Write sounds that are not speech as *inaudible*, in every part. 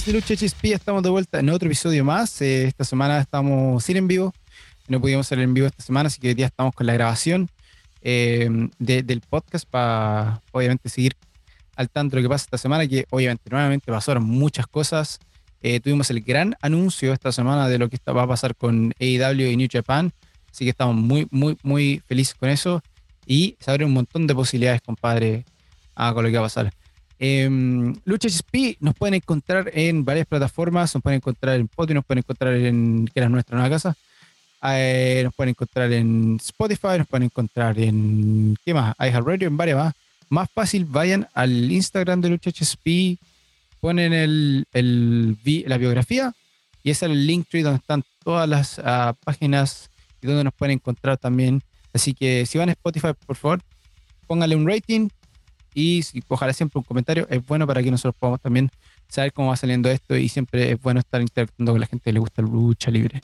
Amigos de Lucha HSP, estamos de vuelta en otro episodio más. Eh, esta semana estamos sin en vivo, no pudimos hacer en vivo esta semana, así que hoy día estamos con la grabación eh, del podcast para obviamente seguir al tanto de lo que pasa esta semana, que obviamente nuevamente pasaron muchas cosas. Eh, tuvimos el gran anuncio esta semana de lo que va a pasar con AEW y New Japan, así que estamos muy, muy, muy felices con eso y se abren un montón de posibilidades, compadre, ah, con lo que va a pasar. Eh, Lucha HSP nos pueden encontrar en varias plataformas, nos pueden encontrar en Spotify, nos pueden encontrar en, que era nuestra nueva casa, eh, nos pueden encontrar en Spotify, nos pueden encontrar en, ¿qué más? iHeartRadio, en varias más. Más fácil, vayan al Instagram de Lucha HSP, ponen el, el, la biografía y ese es el link donde están todas las uh, páginas y donde nos pueden encontrar también. Así que si van a Spotify, por favor, pónganle un rating, y siempre un comentario es bueno para que nosotros podamos también saber cómo va saliendo esto y siempre es bueno estar interactuando con la gente que le gusta la lucha libre.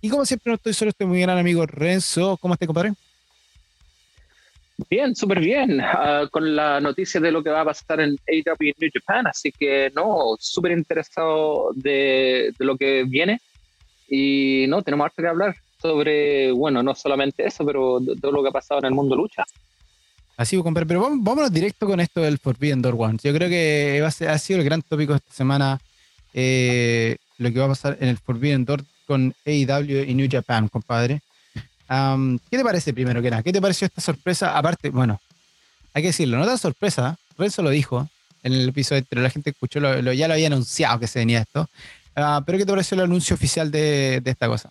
Y como siempre no estoy solo, estoy muy gran amigo Renzo. ¿Cómo estás, compadre? Bien, súper bien, uh, con la noticia de lo que va a pasar en AW New Japan, así que no, súper interesado de, de, lo que viene y no, tenemos harto que hablar sobre, bueno, no solamente eso, pero todo lo que ha pasado en el mundo lucha. Así, compadre, pero vamos, vámonos directo con esto del Forbidden Door One. Yo creo que a ha sido el gran tópico esta semana eh, lo que va a pasar en el Forbidden Door con AEW y New Japan, compadre. ¿Qué te parece primero que nada? ¿Qué te pareció esta sorpresa? Aparte, bueno, hay que decirlo, no da sorpresa, Renzo lo dijo en el episodio, pero la gente escuchó, ya lo había anunciado que se venía esto. Uh, pero ¿qué te pareció el anuncio oficial de esta cosa?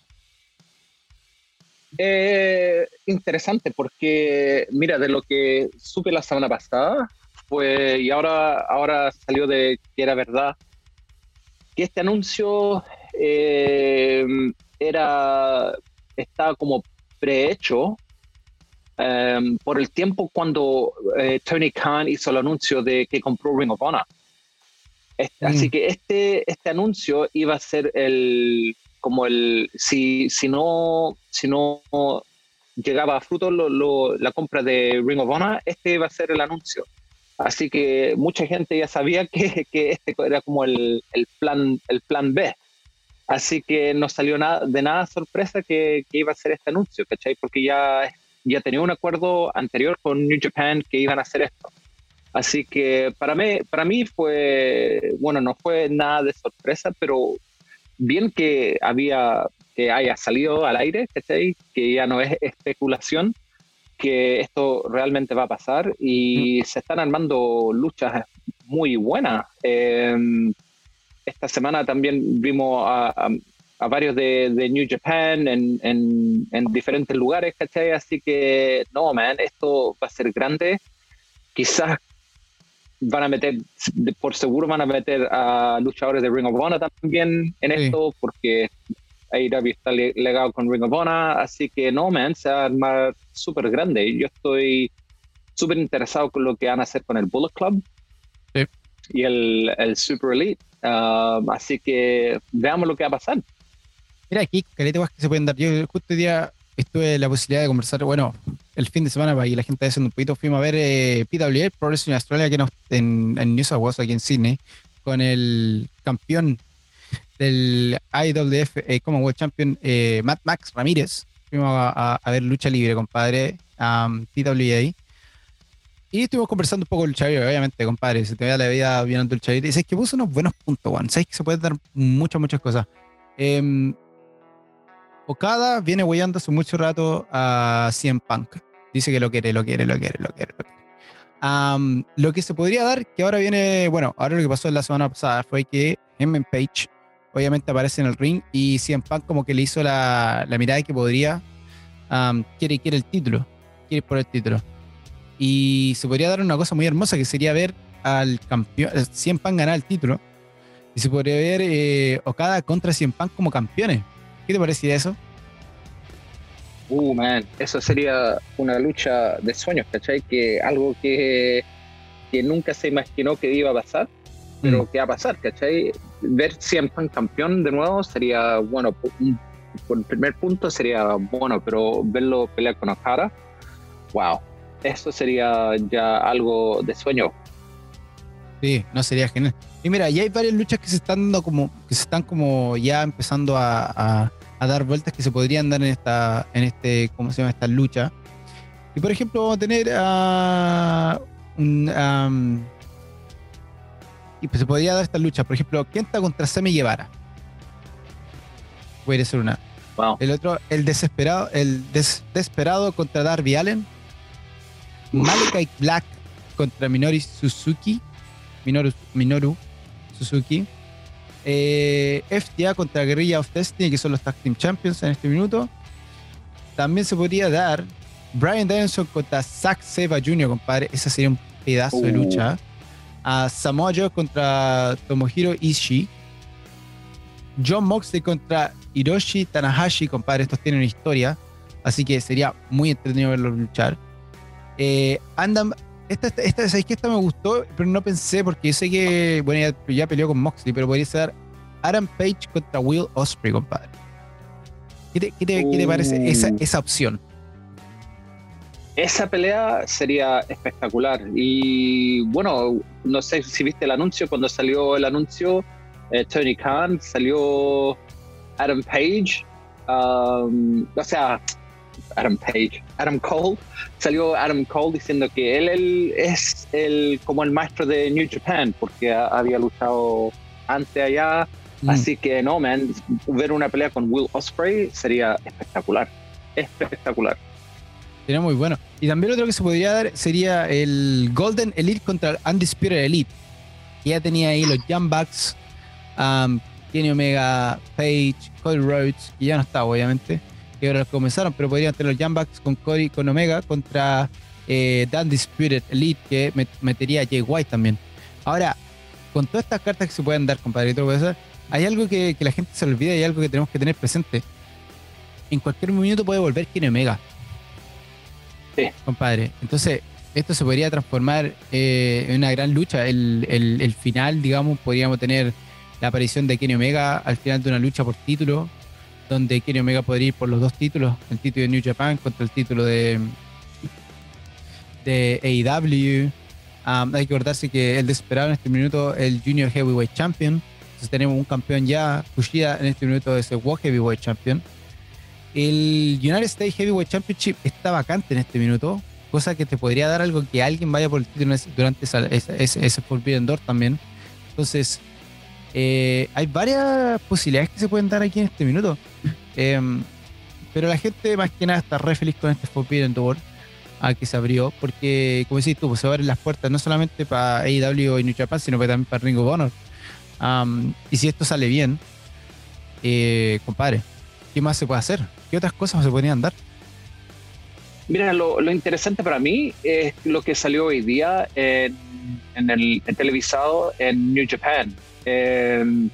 Eh, interesante porque, mira, de lo que supe la semana pasada, pues, y ahora, ahora salió de que era verdad, que este anuncio eh, era, estaba como prehecho eh, por el tiempo cuando eh, Tony Khan hizo el anuncio de que compró Ring of Honor. Este, mm. Así que este, este anuncio iba a ser el como el, si, si, no, si no llegaba a fruto la compra de Ring of Honor, este iba a ser el anuncio. Así que mucha gente ya sabía que, que este era como el, el, plan, el plan B. Así que no salió nada, de nada sorpresa que, que, iba a ser este anuncio, ¿cachai? Porque ya, ya tenía un acuerdo anterior con New Japan que iban a hacer esto. Así que para mí, para mí fue, bueno, no fue nada de sorpresa, pero bien que había que haya salido al aire, que ya no es especulación, que esto realmente va a pasar y se están armando luchas muy buenas. Em, esta semana también vimos a, varios de, New Japan en, en, diferentes lugares, ¿cachai? Así que, no, man, esto va a ser grande. Quizás van a meter, por seguro van a meter a luchadores de Ring of Honor también en esto, porque AEW está legado con Ring of Honor, así que no, man, se va a armar súper grande. Yo estoy súper interesado con lo que van a hacer con el Bullet Club y el, el, Super Elite, um, así que veamos lo que va a pasar. Mira, aquí, caleta que se pueden dar. Yo justo hoy día estuve la posibilidad de conversar, bueno, el fin de semana, para que la gente haciendo un poquito, fuimos a ver eh, PWA, Progress Australia, que nos, en, New South Wales, aquí en Sydney, con el campeón del IWF eh, Commonwealth Champion, eh, Matt Max Ramírez. Fuimos a, ver lucha libre, compadre, um, PWA. Y estuvimos conversando un poco con el Xavier, obviamente, compadre. Se te ve la vida viendo el Xavier. Y sabes que puso unos buenos puntos, Juan. Sabes que se pueden dar muchas, muchas cosas. Eh, Okada viene huellando hace mucho rato a CM Punk. Dice que lo quiere, lo quiere, lo quiere, lo quiere. Lo, que se podría dar, que ahora viene, bueno, ahora lo que pasó en la semana pasada fue que Hemmen Page obviamente aparece en el ring y CM Punk como que le hizo la, la mirada que podría, quiere, quiere el título, quiere por el título. Y se podría dar una cosa muy hermosa que sería ver al campeón, CM Punk ganar el título. Y se podría ver eh, Okada contra CM Punk como campeones. ¿Qué te parecía eso? Uh, man, eso sería una lucha de sueños, ¿cachai? Que algo que, que nunca se imaginó que iba a pasar, pero mm. que va a pasar, ¿cachai? Ver siempre campeón de nuevo sería, bueno, por el primer punto sería bueno, pero verlo pelear con Okada, wow, eso sería ya algo de sueño. Sí, no sería genial. Y mira, ya hay varias luchas que se están dando como, que se están como ya empezando a, dar vueltas que se podrían dar en esta, en este, ¿cómo se llama? Esta lucha. Y por ejemplo, vamos a tener a un, y pues se podría dar esta lucha. Por ejemplo, Kenta contra Sammy Guevara. Puede ser una. El otro, el desesperado, el desesperado contra Darby Allen. Malakai Black contra Minori Suzuki. Minoru, Minoru Suzuki. Eh, FTA contra Guerrilla of Destiny, que son los Tag Team Champions en este minuto. También se podría dar Brian Danielson contra Zack Seba Jr., compadre. Ese sería un pedazo de uh. lucha. A Samoa Joe contra Tomohiro Ishii. John Moxley contra Hiroshi Tanahashi, compadre. Estos tienen una historia. Así que sería muy entretenido verlos luchar. Eh, Andam, esta, esta, esta, que esta me gustó, pero no pensé porque yo sé que, bueno, ya, peleó con Moxley, pero podría ser Adam Page contra Will Osprey, compadre. ¿Qué te, parece esa, uh. esa opción? Esa pelea sería espectacular. Y bueno, no sé si viste el anuncio, cuando salió el anuncio, eh, Tony Khan, salió Adam Page, um, o sea, Adam Page, Adam Cole, salió Adam Cole diciendo que él, es el como el maestro de New Japan porque había luchado antes allá, mm. así que no, man, ver una pelea con Will Osprey sería espectacular, espectacular. Sería muy bueno. Y también otro que se podría dar sería el Golden Elite contra el Undisputed Elite. ya tenía ahí los Young Bucks, um, Kenny Omega, Page, Cody Rhodes, y ya no está, obviamente que ahora comenzaron, pero podrían tener los Jambacks con Cody, con Omega contra eh, Dan Disputed Elite, que metería a Jay White también. Ahora, con todas estas cartas que se pueden dar, compadre, hay algo que, la gente se olvida y hay algo que tenemos que tener presente. En cualquier minuto puede volver Kenny Omega. Sí. Compadre. Entonces, esto se podría transformar eh, en una gran lucha. El, el, final, digamos, podríamos tener la aparición de Kenny Omega al final de una lucha por título donde Kenny Omega podría ir por los dos títulos, el título de New Japan contra el título de, de AEW. Hay que acordarse que el desesperado en este minuto el Junior Heavyweight Champion. Entonces tenemos un campeón ya, Kushida en este minuto es el World Heavyweight Champion. El United States Heavyweight Championship está vacante en este minuto, cosa que te podría dar algo que alguien vaya por el título durante ese, ese Forbidden Door también. Entonces, eh, hay varias posibilidades que se pueden dar aquí en este minuto. Em, pero la gente más que nada está re feliz con este Forbidden Door a que se abrió, porque como decís tú, pues se abren las puertas no solamente para AEW y New Japan, sino también para Ring of Honor. y si esto sale bien, eh, compadre, ¿qué más se puede hacer? ¿Qué otras cosas se podrían dar? Mira, lo, interesante para mí es lo que salió hoy día en, el televisado en New Japan. Em,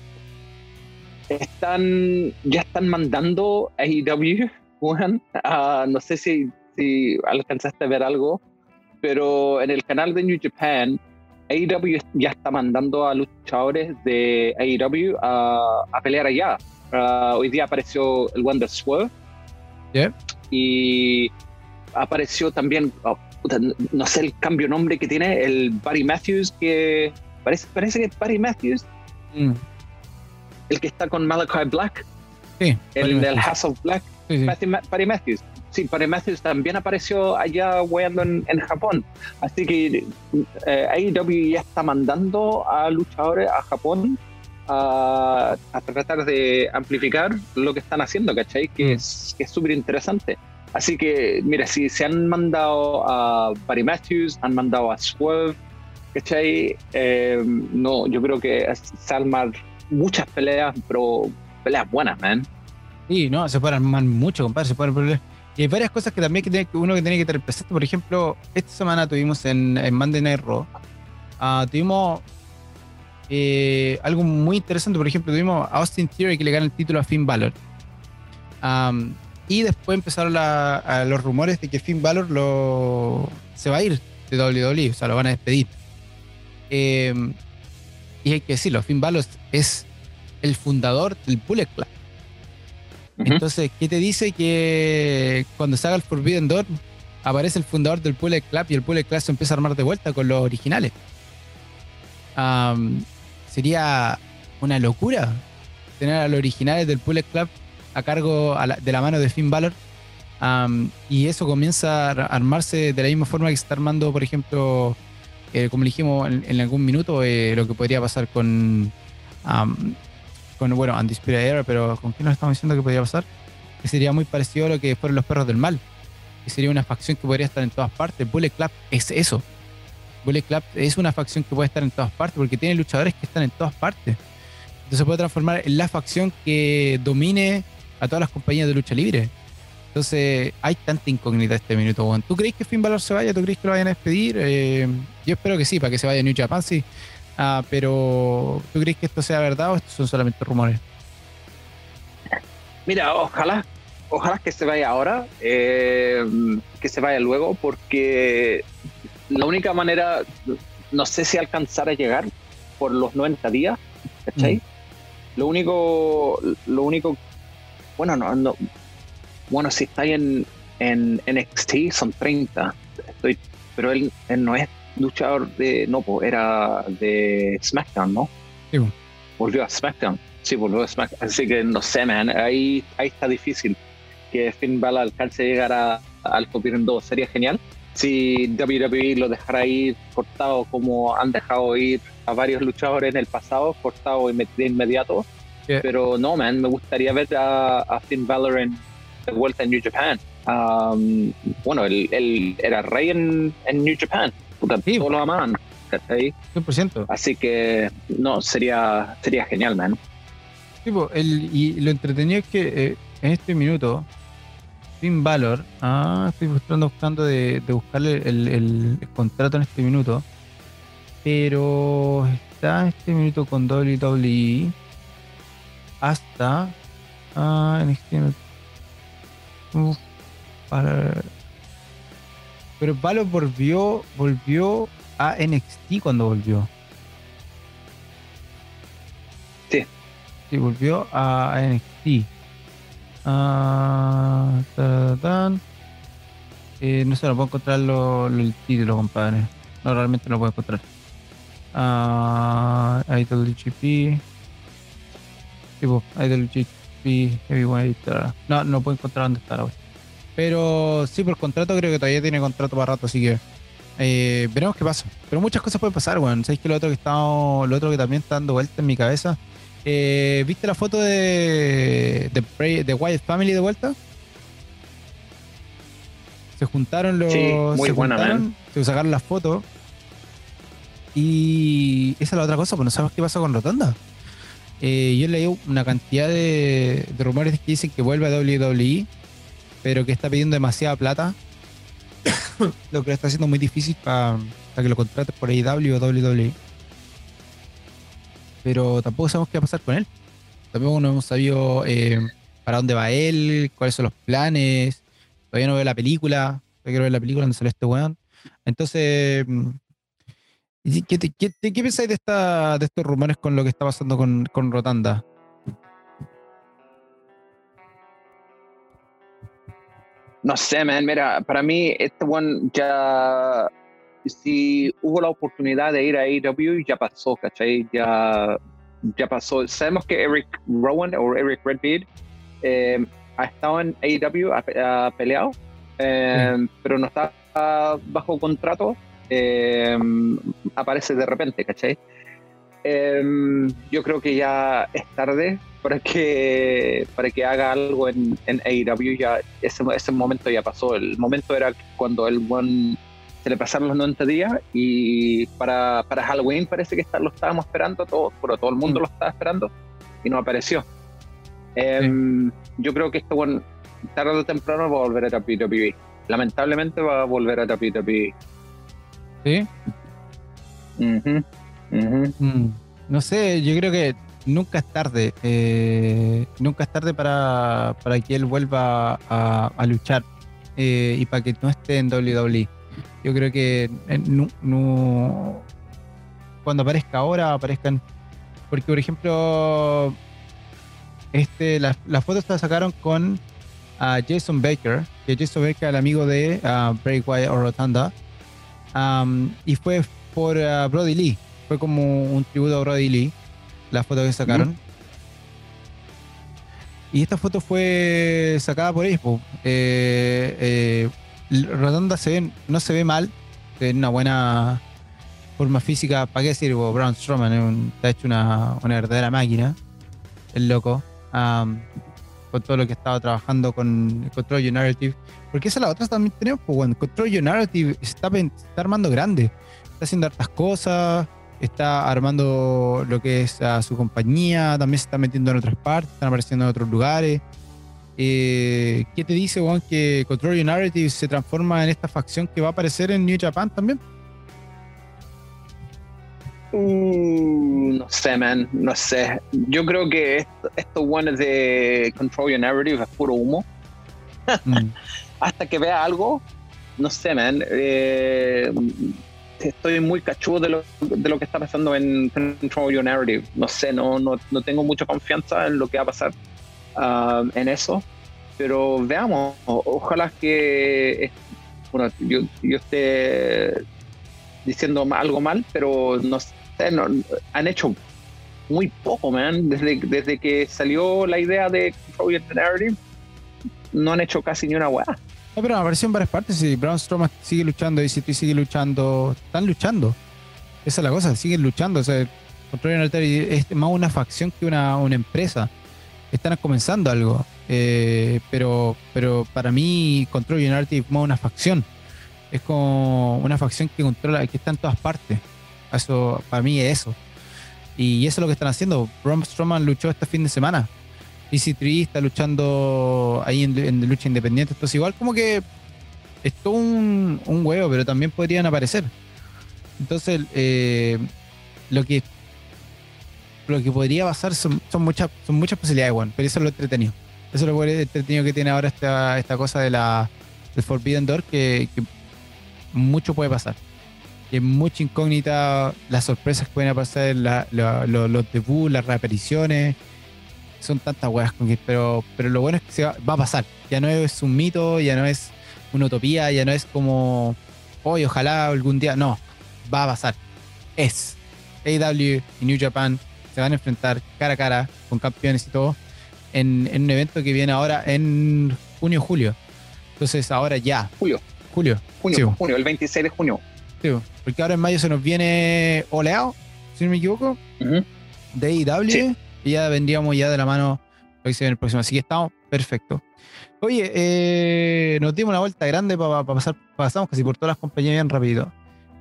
están, ya están mandando a AEW, Juan, no sé si, si alcanzaste a ver algo, pero en el canal de New Japan, AEW ya está mandando a luchadores de AEW a, a pelear allá. Ah, hoy día apareció el Wonder Swerve. Y apareció también, oh, no sé el cambio nombre que tiene, el Barry Matthews, que parece, parece que es Barry Matthews, Mm. El que está con Malachi Black. Sí. El del House of Black. Sí, Patty, Matthews. Sí, Patty Matthews también apareció allá weando en, Japón. Así que eh, AEW ya está mandando a luchadores a Japón a, tratar de amplificar lo que están haciendo, ¿cachai? Que mm. es que es súper interesante. Así que, mira, si se han mandado a Patty Matthews, han mandado a Swerve, ¿cachai? Eh, no, yo creo que Salmar muchas peleas, pero peleas buenas, man. Sí, no, se pueden armar mucho, compadre, se pueden pelear. Y hay varias cosas que también que uno que tiene que tener presente. Por ejemplo, esta semana tuvimos en, en Monday Night Raw, uh, tuvimos eh, algo muy interesante. Por ejemplo, tuvimos a Austin Theory que le gana el título a Finn Balor. Um, y después empezaron los rumores de que Finn Balor lo, se va a ir de WWE, o sea, lo van a despedir. Em, y hay que decirlo, Finn Balor es el fundador del Bullet Club. Entonces, ¿qué te dice que cuando se haga el Forbidden Door aparece el fundador del Bullet Club y el Bullet Club se empieza a armar de vuelta con los originales? sería una locura tener a los originales del Bullet Club a cargo de la mano de Finn Balor. y eso comienza a armarse de la misma forma que se está armando, por ejemplo, eh, como dijimos en, algún minuto, eh, lo que podría pasar con, con bueno, Undisputed Era, pero ¿con quién nos estamos diciendo que podría pasar? Que sería muy parecido a lo que fueron los perros del mal, que sería una facción que podría estar en todas partes. Bullet Club es eso. Bullet Club es una facción que puede estar en todas partes porque tiene luchadores que están en todas partes. Entonces puede transformar en la facción que domine a todas las compañías de lucha libre. Entonces hay tanta incógnita este minuto, Juan. ¿Tú crees que Finn Balor se vaya? ¿Tú crees que lo vayan a despedir? Eh, yo espero que sí, para que se vaya a New Japan, sí. Ah, pero ¿tú crees que esto sea verdad o estos son solamente rumores? Mira, ojalá, ojalá que se vaya ahora, eh, que se vaya luego, porque la única manera, no sé si alcanzar a llegar por los 90 días, ¿cachai? Mm. Lo único, lo único, bueno, no, no bueno, si está en, en NXT son 30, estoy, pero él, él no es luchador de, no, era de SmackDown, ¿no? Sí. Volvió a SmackDown, sí, volvió a SmackDown, así que no sé, man, ahí, ahí está difícil que Finn Balor alcance a llegar a, al Forbidden 2, sería genial si WWE lo dejara ir cortado como han dejado ir a varios luchadores en el pasado, cortado de inmediato. Pero no, man, me gustaría ver a, Finn Balor en, vuelta en New Japan. Um, bueno, él, era rey en, New Japan, sí. todos lo amaban. 100%. Así que no, sería, sería genial, man. el, y lo entretenido es que eh, en este minuto Finn Valor. Ah, estoy buscando, buscando de, buscarle el, contrato en este minuto. Pero está este minuto con WWE hasta. Ah, en pero Valor volvió, volvió a NXT cuando volvió. Sí. Sí, volvió a NXT. Ah, eh, no sé, no puedo encontrar lo, el título, compadre. No, realmente no lo puedo encontrar. Ah, IWGP. Tipo, IWGP Heavyweight. No, no puedo encontrar dónde está la Pero sí, por contrato creo que todavía tiene contrato para rato, así que eh, veremos qué pasa. Pero muchas cosas pueden pasar, weón. ¿Sabéis que lo otro que está, lo otro que también está dando vuelta en mi cabeza? Eh, ¿Viste la foto de, de, de Wyatt Family de vuelta? Se juntaron los. muy buena, se sacaron las fotos. Y esa es la otra cosa, pues no sabemos qué pasa con Rotonda. Eh, yo leí una cantidad de, rumores que dicen que vuelve a WWE, pero que está pidiendo demasiada plata. *coughs* lo que le está haciendo muy difícil para que lo contrates por AEW o WWE pero tampoco sabemos qué va a pasar con él. Tampoco no hemos sabido eh, para dónde va él, cuáles son los planes. Todavía no veo la película. Todavía quiero ver la película donde sale este weón. Entonces, mm, ¿qué, qué, pensáis de, esta, de estos rumores con lo que está pasando con, con Rotanda? No sé, man, mira, para mí este one ya si hubo la oportunidad de ir a AEW, ya pasó, ¿cachai? Ya, ya pasó. Sabemos que Eric Rowan o Eric Redbeard eh, ha estado en AEW, ha, peleado, eh, pero no está bajo contrato. Eh, aparece de repente, ¿cachai? yo creo que ya es tarde para que, para que haga algo en, en AEW. Ya ese, ese momento ya pasó. El momento era cuando el buen se le pasaron los 90 días y para, para Halloween parece que lo estábamos esperando todos, pero todo el mundo lo estaba esperando y no apareció. Em, yo creo que esto, bueno, tarde o temprano va a volver a WWE. Lamentablemente va a volver a WWE. ¿Sí? Mm, no sé, yo creo que nunca es tarde. Eh, nunca es tarde para, para que él vuelva a, luchar eh, y para que no esté en WWE. Yo creo que eh, no, cuando aparezca ahora, aparezcan. Porque, por ejemplo, este, las, fotos las sacaron con uh, Jason Baker, que Jason Baker el amigo de uh, Bray Wyatt o Rotanda. y fue por uh, Brody Lee. fue como un tributo a Brody Lee, la foto que sacaron. Y esta foto fue sacada por ellos. Eh, eh, se ve, no se ve mal, tiene una buena forma física. ¿Para qué decir? Braun Strowman está hecho una, una verdadera máquina, el loco. con todo lo que estaba trabajando con Control Your Narrative. Porque esa es la otra también tenemos. Pues, Control Your Narrative está armando grande. Está haciendo hartas cosas está armando lo que es a su compañía, también se está metiendo en otras partes, están apareciendo en otros lugares. Eh, ¿Qué te dice, Juan, que Control Your Narrative se transforma en esta facción que va a aparecer en New Japan también? Uh, no sé, man, no sé. Yo creo que esto, esto bueno de Control Your Narrative es puro humo. Mm. *laughs* Hasta que vea algo, no sé, man. Eh, estoy muy cachudo de lo, de lo que está pasando en Control Your Narrative. No sé, no, no, no tengo mucha confianza en lo que va a pasar uh, en eso. Pero veamos, ojalá que, bueno, yo, yo esté diciendo algo mal, pero no sé, no, han hecho muy poco, man. Desde, desde que salió la idea de Control Your Narrative, no han hecho casi ni una weá. No, pero apareció en varias partes y Braun Strowman sigue luchando, y tú sigue luchando, están luchando. Esa es la cosa, siguen luchando. O sea, Control United es más una facción que una, una empresa. Están comenzando algo. Eh, pero, pero para mí, Control United es más una facción. Es como una facción que controla, que está en todas partes. Eso, para mí es eso. Y eso es lo que están haciendo. Braun Strowman luchó este fin de semana EC3 está luchando ahí en, lucha independiente. Entonces, igual como que es todo un, huevo, pero también podrían aparecer. Entonces, eh, lo que lo que podría pasar son, muchas son muchas posibilidades, bueno, pero eso es lo entretenido. Eso es lo entretenido que tiene ahora esta, esta cosa de la del Forbidden Door, que, mucho puede pasar. Que mucha incógnita, las sorpresas que pueden pasar, los debuts, las reapariciones son tantas weas con que, pero, pero lo bueno es que se va, a pasar. Ya no es un mito, ya no es una utopía, ya no es como, hoy ojalá algún día. No, va a pasar. Es. AW y New Japan se van a enfrentar cara a cara con campeones y todo en, un evento que viene ahora en junio julio. Entonces ahora ya. Julio. Julio. Junio, junio, el 26 de junio. Sí, porque ahora en mayo se nos viene oleado, si no me equivoco, de AEW. Y ya vendríamos ya de la mano lo que se el próximo. Así que estamos perfecto. Oye, eh, nos dimos una vuelta grande para pasar, pasamos casi por todas las compañías bien rápido.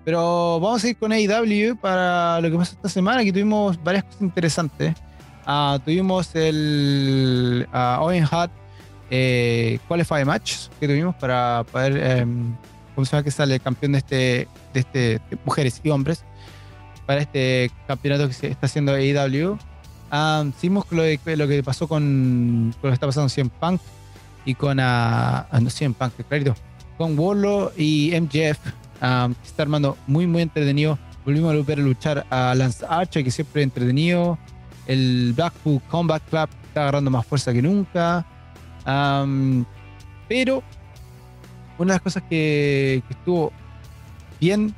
Pero vamos a ir con AEW para lo que pasó esta semana, que tuvimos varias cosas interesantes. Ah, tuvimos el uh, Owen Hart eh, Qualify Match que tuvimos para poder, eh, ¿cómo se llama que sale el campeón de este, de este, de mujeres y hombres, para este campeonato que se está haciendo AEW. Ah, lo, lo que pasó con, lo que está pasando en Punk y con uh, no, CM Punk, clarito, con Warlow y MJF. Um, está armando muy, muy entretenido. Volvimos a volver a luchar a Lance Archer, que siempre es entretenido. El Blackpool Combat Club está agarrando más fuerza que nunca. pero una de las cosas que, estuvo bien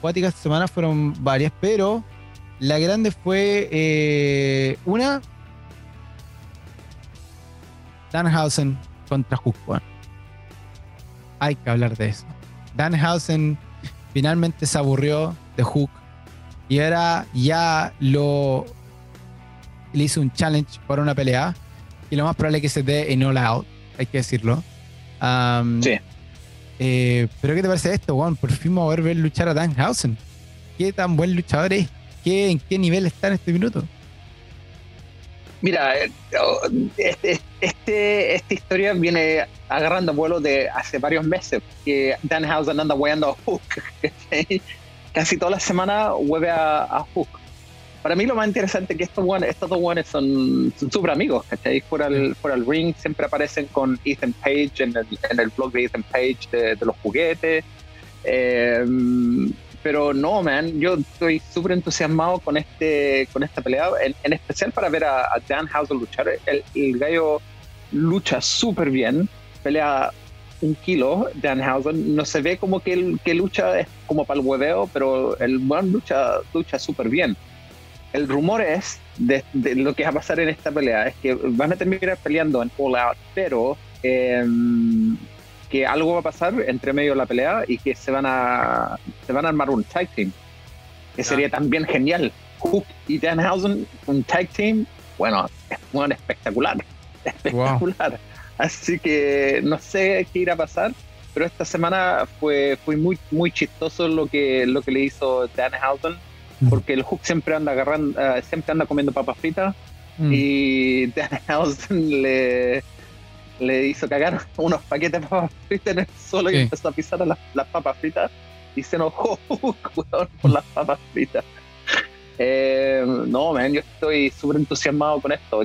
cuática esta semana fueron varias, pero la grande fue eh, una. Danhausen contra Hook. hay que hablar de eso. Danhausen finalmente se aburrió de Hook y ahora ya lo le hizo un challenge para una pelea y lo más probable es que se dé en All Out, hay que decirlo. sí. Eh, pero ¿qué te parece esto, Juan? Por fin vamos a ver luchar a Danhausen. ¿Qué tan buen luchador es? ¿En qué nivel está en este minuto? Mira, eh, oh, este, este, esta historia viene agarrando vuelo de hace varios meses, que Danhausen anda hueando a Hook. *laughs* Casi toda la semana hueve a, Hook. Para mí lo más interesante es que estos, estos dos guanes son súper amigos, ¿cachai? Fuera el, fuera el ring siempre aparecen con Ethan Page en el, en el blog de Ethan Page de, los juguetes. Eh, pero no, man, yo estoy súper entusiasmado con este con esta pelea, en, especial para ver a, Dan Houser luchar. El, el gallo lucha súper bien, pelea un kilo, Danhausen. No se ve como que, el, que lucha es como para el hueveo, pero el buen lucha lucha súper bien. El rumor es de, lo que va a pasar en esta pelea es que van a terminar peleando en All Out, pero em, que algo va a pasar entre medio de la pelea y que se van a se van a armar un tag team que sería ah. también genial Hook y Danhausen un tag team bueno es bueno, espectacular *laughs* espectacular así que no sé qué irá a pasar pero esta semana fue fue muy muy chistoso lo que lo que le hizo Danhausen porque el Hook siempre anda agarrando uh, siempre anda comiendo papas fritas mm. y *laughs* Danhausen le le hizo cagar *laughs* unos paquetes de papas fritas en el suelo y empezó a pisar las, las papas fritas y se enojó *laughs* por las papas fritas. Eh, no, man, yo estoy súper entusiasmado con esto.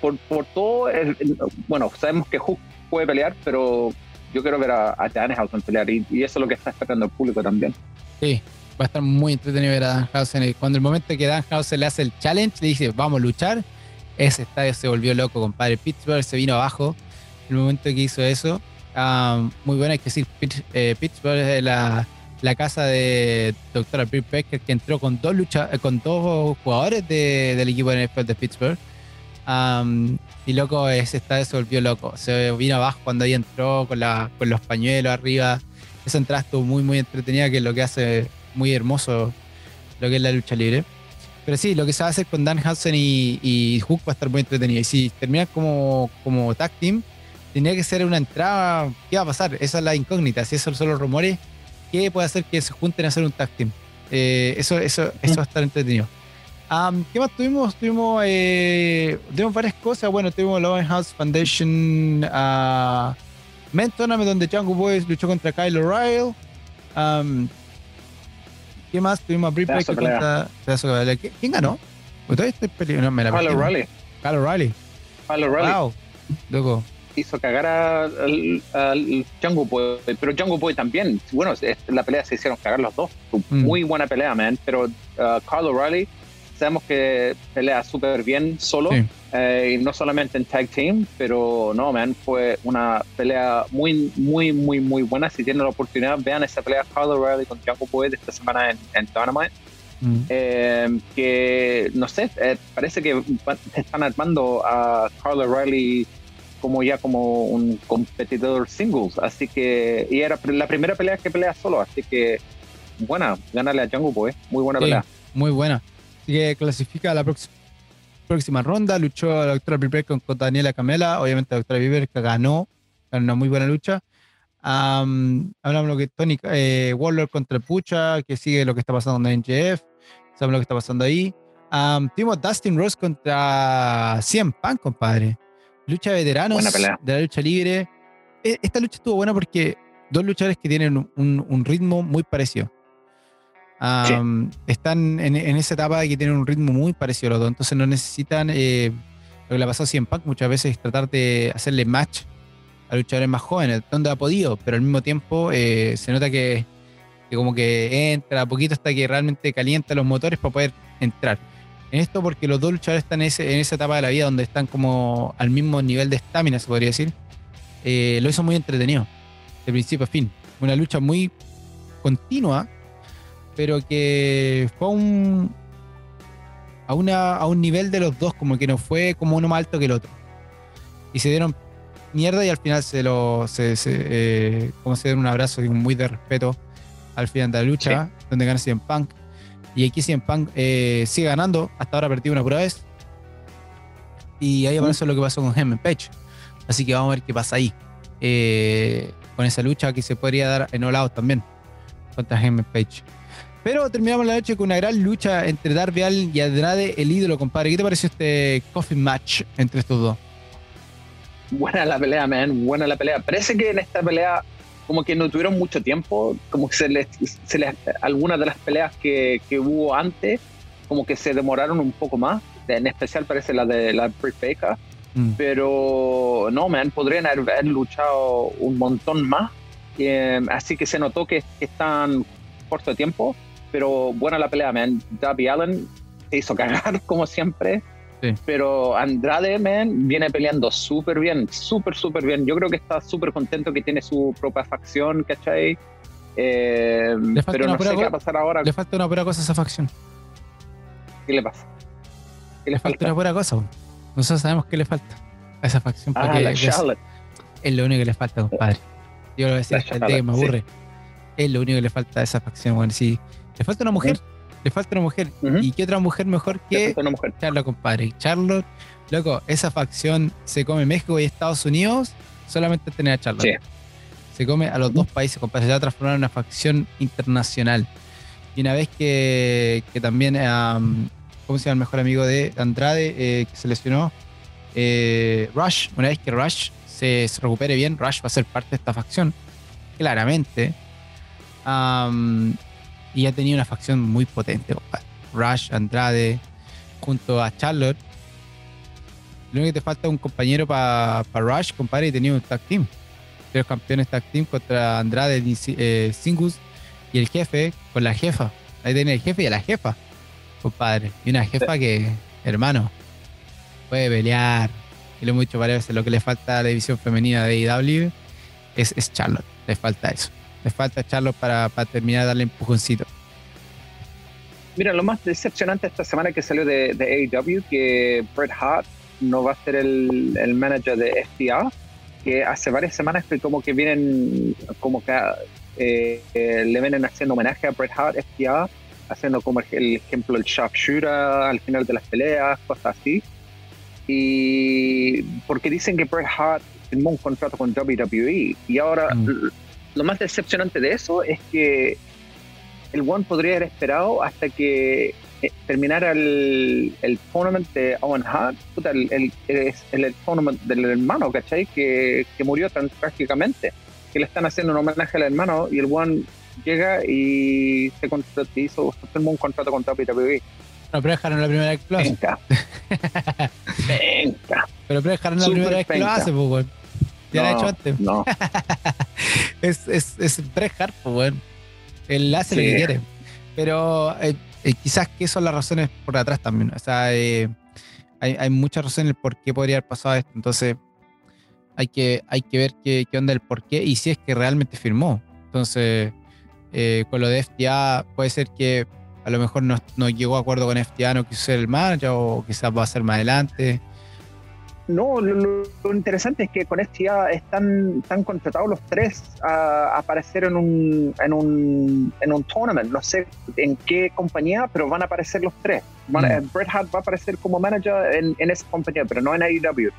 Por, por todo, bueno, sabemos que Hook puede pelear, pero yo quiero ver a, a Danhausen pelear y, eso es lo que está esperando el público también. Sí, va a estar muy entretenido ver a Danhausen. Cuando el momento que Danhausen le hace el challenge, le dice, vamos a luchar, ese estadio se volvió loco, compadre. Pittsburgh se vino abajo el momento que hizo eso. Ah, muy buena, hay que decir, eh, Pittsburgh es la, la, casa de doctora Bill Becker, que entró con dos lucha, eh, con dos jugadores del equipo de NFL de Pittsburgh. y loco, ese estadio se volvió loco. Se vino abajo cuando ahí entró con, la, con los pañuelos arriba. Esa entrada estuvo muy, muy entretenida, que es lo que hace muy hermoso lo que es la lucha libre. Pero sí, lo que se va a hacer con Dan Hudson y, y Hook va a estar muy entretenido. Y si terminan como, como tag team, tenía que ser una entrada. ¿Qué va a pasar? Esa es la incógnita. Si esos son los rumores, ¿qué puede hacer que se junten a hacer un tag team? Eh, eso, eso, eso va a estar entretenido. ¿Qué más tuvimos? Tuvimos, eh, tuvimos varias cosas. Bueno, tuvimos la House Foundation uh, Men Tournament donde Jungle Boys luchó contra Kyle O'Reilly. ¿Qué más? Tuvimos a Britt Baker contra. ¿Quién ganó? Todavía estoy no, Kyle O'Reilly. Kyle O'Reilly. Kyle O'Reilly. Wow. Loco hizo cagar al, al Django Boy, pero Django Boy también, bueno, la pelea se hicieron cagar los dos, mm. muy buena pelea, man, pero uh, Carl O'Reilly, sabemos que pelea súper bien solo, eh, y no solamente en tag team, pero no, man, fue una pelea muy, muy, muy, muy buena, si tienen la oportunidad, vean esa pelea Carl O'Reilly con Django Boy de esta semana en, en Dynamite, mm. eh, que no sé, eh, parece que están armando a Carl O'Reilly como ya como un competidor singles, así que, y era la primera pelea que pelea solo, así que, buena, ganarle a Django pues, muy buena pelea. Muy buena. Así que clasifica a la próxima ronda, luchó la doctora Bieber con, Daniela Camela, obviamente la doctora Bieber que ganó, ganó una muy buena lucha. hablamos lo que Tony eh, Waller contra Pucha, que sigue lo que está pasando en NJF, sabemos lo que está pasando ahí. tuvimos Dustin Rose contra 100 Pan, compadre. Lucha de veteranos de la lucha libre. E, esta lucha estuvo buena porque dos luchadores que tienen un, ritmo muy parecido. Están en, esa etapa de que tienen un ritmo muy parecido a los dos. Entonces no necesitan eh, lo que le ha pasado a CM Punk muchas veces tratar de hacerle match a luchadores más jóvenes, donde ha podido, pero al mismo tiempo eh, se nota que, que, como que entra a poquito hasta que realmente calienta los motores para poder entrar en esto porque los dos luchadores están en, esa etapa de la vida donde están como al mismo nivel de estamina, se podría decir. Eh, lo hizo muy entretenido, de principio a fin. Una lucha muy continua, pero que fue a un, a, una, a un nivel de los dos, como que no fue como uno más alto que el otro. Y se dieron mierda y al final se lo. Se, eh, como se dieron un abrazo muy de respeto al final de la lucha, donde gana CM Punk. Y aquí CM Punk eh, sigue ganando. Hasta ahora ha perdido una pura vez. Y ahí aparece lo que pasó con Hemmen Page. Así que vamos a ver qué pasa ahí. Eh, con esa lucha que se podría dar en All también. Contra Hemmen Page. Pero terminamos la noche con una gran lucha entre Darby Allin y Andrade, el ídolo, compadre. ¿Qué te pareció este coffin match entre estos dos? Buena la pelea, man. Buena la pelea. Parece que en esta pelea como que no tuvieron mucho tiempo, como que se les, se les algunas de las peleas que, que, hubo antes, como que se demoraron un poco más, en especial parece la de la Britt Baker, mm. pero no, man, podrían haber luchado un montón más, eh, así que se notó que, están corto de tiempo, pero buena la pelea, man. Darby Allen se hizo cagar *laughs* como siempre, Pero Andrade, man, viene peleando súper bien, súper, súper bien. Yo creo que está súper contento que tiene su propia facción, ¿cachai? Eh, pero no sé qué va a pasar ahora. Le falta una pura cosa a esa facción. ¿Qué le pasa? ¿Qué le, falta, una pura cosa. Nosotros sabemos qué le falta a esa facción. Ah, la Charlotte. Es, lo único que le falta, compadre. Yo lo voy a decir hasta el día que me aburre. Es lo único que le falta a esa facción, bueno, sí. Le falta una mujer. Le falta una mujer. ¿Y qué otra mujer mejor que Charlotte, compadre? Charlotte, loco, esa facción se come México y Estados Unidos solamente tener a Charlotte. Se come a los dos países, compadre. Se va a transformar en una facción internacional. Y una vez que, que también, ¿cómo se llama el mejor amigo de Andrade eh, que se lesionó? Eh, Rush, una vez que Rush se, recupere bien, Rush va a ser parte de esta facción, claramente. Y ha tenido una facción muy potente, Rush, Andrade, junto a Charlotte. Lo único que te falta es un compañero para Rush, compadre, y tenía un tag team. Tres campeones tag team contra Andrade, eh, Singus y el jefe con la jefa. Ahí tiene el jefe y a la jefa, compadre. Y una jefa que, hermano, puede pelear. Y lo dicho varias veces, lo que le falta a la división femenina de IW es, es Charlotte. Le falta eso. Le falta Charlotte para, para terminar de darle empujoncito. Mira, lo más decepcionante esta semana que salió de, de AEW, que Bret Hart no va a ser el, el manager de FTA, que hace varias semanas que como que vienen, como que eh, le vienen haciendo homenaje a Bret Hart, FTA, haciendo como el ejemplo el sharpshooter al final de las peleas, cosas así. Y porque dicen que Bret Hart firmó un contrato con WWE y ahora mm. Lo más decepcionante de eso es que el One podría haber esperado hasta que eh, terminara el, el tournament de Owen Hart, el, el, el, tournament del hermano, ¿cachai? Que, que murió tan trágicamente, que le están haciendo un homenaje al hermano y el One llega y se hizo, firmó un contrato con WWE. No, pero dejaron la primera vez que lo hace. Venga. *laughs* Venga. Pero dejaron la primera vez que lo hace, pues, Ya lo ha hecho antes. No. *laughs* es, es, es Bret Hart, pues, weón. Él hace lo que quiere. Pero eh, eh, quizás que son las razones por atrás también. O sea, eh, hay, hay, muchas razones por qué podría haber pasado esto. Entonces, hay que, hay que ver qué, qué onda el por qué y si es que realmente firmó. Entonces, con lo de FTA, puede ser que a lo mejor no, no llegó a acuerdo con FTA, no quiso ser el manager o quizás va a ser más adelante. No, lo, interesante es que con FTA están, están contratados los tres a, aparecer en un, en, un, en un tournament. No sé en qué compañía, pero van a aparecer los tres. Mm. Bret Hart va a aparecer como manager en, en, esa compañía, pero no en AEW.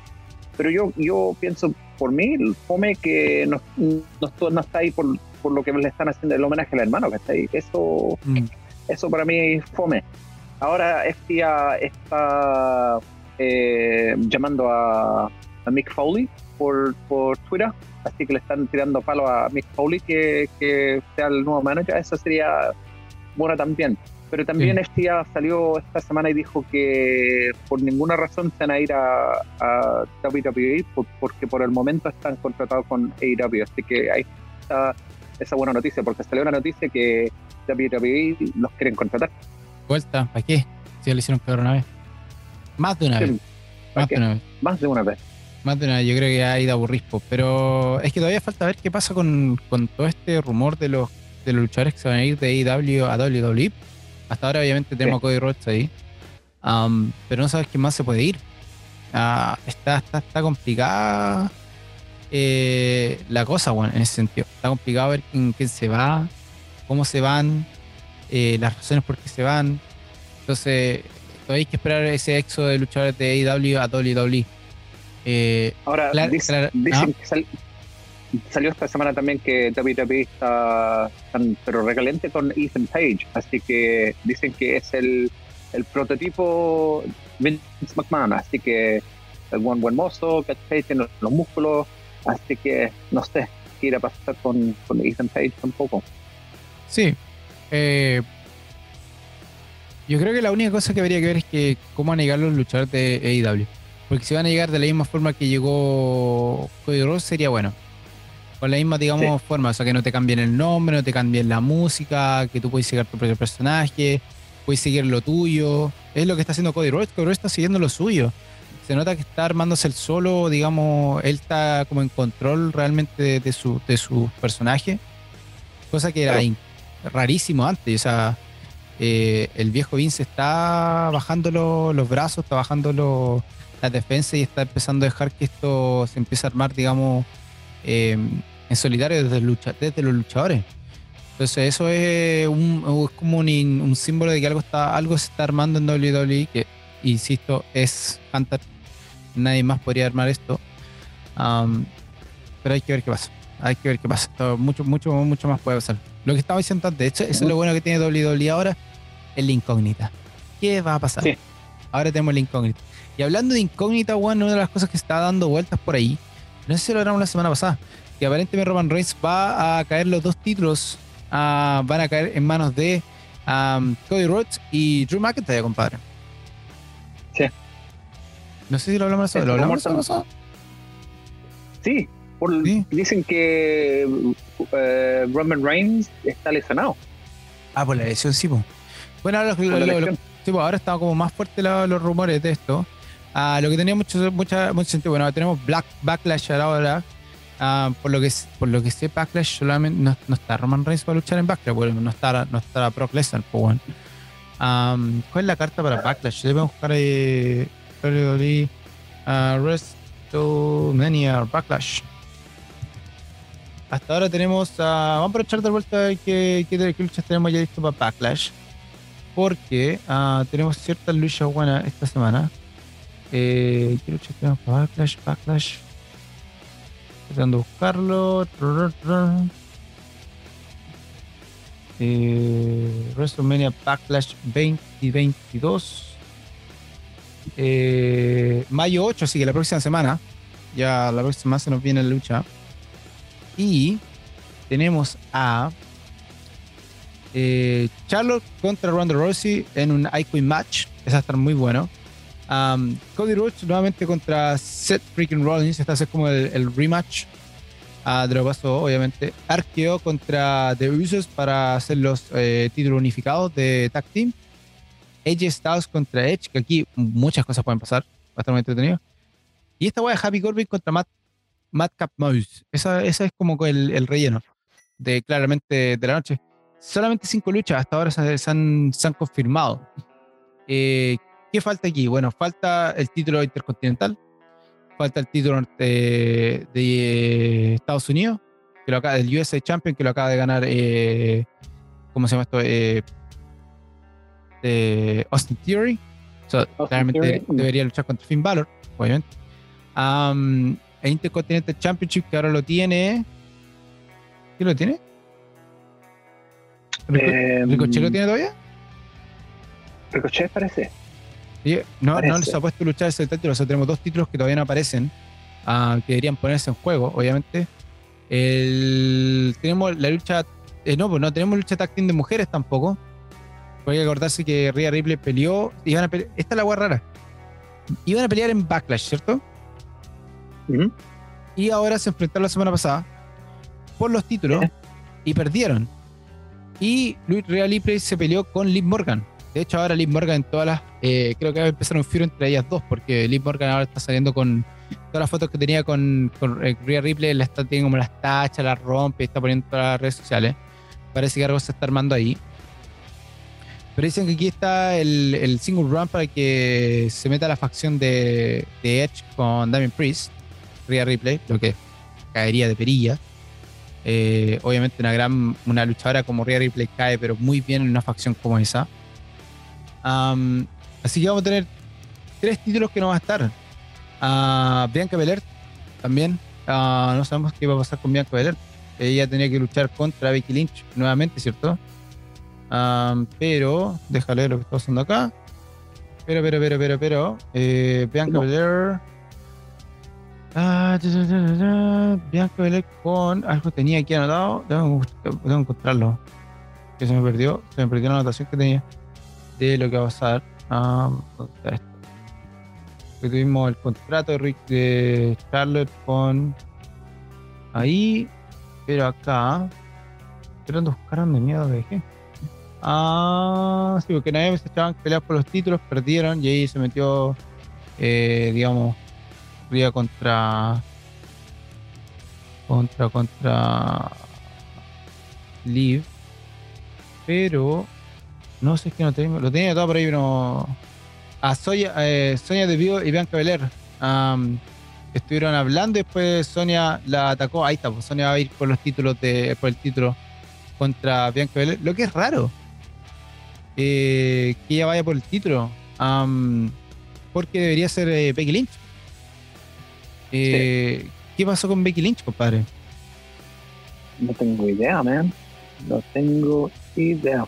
Pero yo, yo pienso, por mí, fome que no, no, no está ahí por, por, lo que le están haciendo el homenaje al hermano que está ahí. Eso. Mm eso para mí fome. Ahora FTA está eh, llamando a, Mick Foley por, por Twitter, así que le están tirando palo a Mick Foley que, que sea el nuevo manager. Eso sería bueno también. Pero también FTA salió esta semana y dijo que por ninguna razón se van a ir a, a WWE porque por el momento están contratados con AEW. Así que ahí está esa buena noticia, porque salió una noticia que WWE los quieren contratar. Vuelta, ¿para qué? Si ya lo hicieron peor una vez. Más de una vez. Más de una vez. Más de una vez. Más de una vez, yo creo que hay de aburrispo. Pero es que todavía falta ver qué pasa con, con todo este rumor de los, de los luchadores que se van a ir de AEW a WWE. Hasta ahora, obviamente, tenemos a Cody Rhodes ahí. Um, pero no sabes quién más se puede ir. Uh, está, está, está complicada eh, la cosa, bueno, en ese sentido. Está complicado ver quién, quién se va, cómo se van, eh, las razones por qué se van. Entonces, hay que esperar ese éxodo de luchadores de AEW a WWE. Eh, Ahora, dicen que salió esta semana también que WWE está tan, pero recalente con Ethan Page, así que dicen que es el, el prototipo Vince McMahon, así que el buen buen mozo, que tiene los músculos, así que no sé qué irá a pasar con, con Ethan Page tampoco. Sí. Eh, yo creo que la única cosa que habría que ver es que cómo van a llegar los luchadores de AEW. Porque si van a llegar de la misma forma que llegó Cody Rhodes sería bueno. Con la misma, digamos, forma. O sea, que no te cambien el nombre, no te cambien la música, que tú puedes llegar tu propio personaje. puedes seguir lo tuyo. Es lo que está haciendo Cody Rhodes. Cody Rhodes está siguiendo lo suyo. Se nota que está armándose el solo, digamos, él está como en control realmente de, su, de su personaje. Cosa que era rarísimo antes. O sea, eh, el viejo Vince está bajando los brazos, está bajando las defensas y está empezando a dejar que esto se empiece a armar, digamos, eh, en solitario desde, lucha, desde los luchadores. Entonces eso es, un, como un, símbolo de que algo está algo se está armando en WWE, que insisto, es Hunter. Nadie más podría armar esto. pero hay que ver qué pasa. Hay que ver qué pasa. mucho, mucho, mucho más puede pasar. Lo que estaba diciendo antes, de hecho, eso es lo bueno que tiene WWE ahora, es la incógnita. ¿Qué va a pasar? Ahora tenemos la incógnita. Y hablando de incógnita, bueno, una de las cosas que está dando vueltas por ahí, no sé si lo hablamos la semana pasada, que aparentemente Roman Reigns va a caer los dos títulos van a caer en manos de Cody Rhodes y Drew McIntyre, compadre. Sí. No sé si lo hablamos ¿Lo hablamos Sí, dicen que eh, Roman Reigns está lesionado. Ah, por la lesión, sí, Bueno, ahora, ahora están como más fuertes los rumores de esto. Ah, lo que tenía mucho, mucha, mucho sentido. Bueno, tenemos Black Backlash ahora Ah, por lo que por lo que sé, Backlash solamente no, está Roman Reigns para luchar en Backlash, bueno, no está, no está Brock Lesnar, pues bueno. ¿Cuál es la carta para Backlash? Debemos buscar ahí uh, WrestleMania Backlash. Hasta ahora tenemos, uh, vamos a aprovechar de vuelta que, que, luchas tenemos ya listo para Backlash. Porque uh, tenemos ciertas luchas buenas esta semana. Eh, ¿Qué luchas tenemos Backlash? Backlash. Tratando de buscarlo. Eh, WrestleMania Backlash 2022. Eh, mayo 8, así que la próxima semana. Ya la próxima semana se nos viene la lucha. Y tenemos a eh, Charlotte contra Ronda Rousey en un Icon match. Esa va a estar muy bueno. Cody Rhodes nuevamente contra Seth freaking Rollins. Este es como el, rematch uh, de lo pasó, obviamente. Arqueo contra The Usos para hacer los eh, títulos unificados de Tag Team. Edge Styles contra Edge, que aquí muchas cosas pueden pasar. Va a estar muy entretenido. Y esta wea de Happy Corbin contra Matt, Madcap Mouse. Esa, esa es como el, el, relleno de claramente de la noche. Solamente cinco luchas hasta ahora se, han, se han, confirmado. Eh, ¿Qué falta aquí? Bueno, falta el título intercontinental, falta el título de, de Estados Unidos, que lo acaba, el USA Champion, que lo acaba de ganar, eh, ¿cómo se llama esto? Eh, Austin Theory. claramente debería luchar contra Finn Balor, obviamente. el Intercontinental Championship, que ahora lo tiene. ¿Quién lo tiene? ¿Ricochet lo tiene todavía? Ricochet parece no, no les ha puesto luchar ese título. O sea, tenemos dos títulos que todavía no aparecen, ah, que deberían ponerse en juego, obviamente. tenemos la lucha. Eh, no, pues no tenemos lucha tag de mujeres tampoco. Hay que acordarse que Rhea Ripley peleó. Iban a esta es la agua rara. Iban a pelear en Backlash, ¿cierto? Y ahora se enfrentaron la semana pasada por los títulos y perdieron. Y Luis Rhea Ripley se peleó con Liv Morgan. De hecho, ahora Liv Morgan en todas las. Eh, creo que va a empezar un firo entre ellas dos, porque Liv Morgan ahora está saliendo con todas las fotos que tenía con, con eh, Rhea Ripley, la está, tiene como las tachas, las rompe, está poniendo en todas las redes sociales. Parece que algo se está armando ahí. Pero dicen que aquí está el, single run para que se meta la facción de, de Edge con Damien Priest, Rhea Ripley, lo que caería de perilla. Eh, obviamente una gran una luchadora como Rhea Ripley cae, pero muy bien en una facción como esa así que vamos a tener tres títulos que no van a estar. Uh, Bianca Belair también. Ah, no sabemos qué va a pasar con Bianca Belair. Ella tenía que luchar contra Becky Lynch nuevamente, ¿cierto? pero, déjale lo que está pasando acá. Pero, pero, pero, pero, pero. Eh, Bianca Belair. Ah, Bianca Belair con algo tenía aquí anotado. Tengo que encontrarlo. Que se me perdió. Se me perdió la anotación que tenía de lo que va a pasar. Ah, tuvimos el contrato de, Rick, de Charlotte con ahí, pero acá, buscar de miedo de qué. Ah, sí, porque nadie se echaban pelear por los títulos, perdieron y ahí se metió, eh, digamos, contra. Contra, contra. Liv. Pero. No sé, es que no tengo. Lo tenía todo por ahí, pero. A Sonia, eh, Sonia de Vivo y Bianca Belair. estuvieron hablando después Sonia la atacó. Ahí está, pues Sonia va a ir por los títulos de. por el título contra Bianca Belair. Lo que es raro. eh, que ella vaya por el título. porque debería ser eh, Becky Lynch. Eh, ¿Qué pasó con Becky Lynch, compadre? No tengo idea, man. No tengo idea.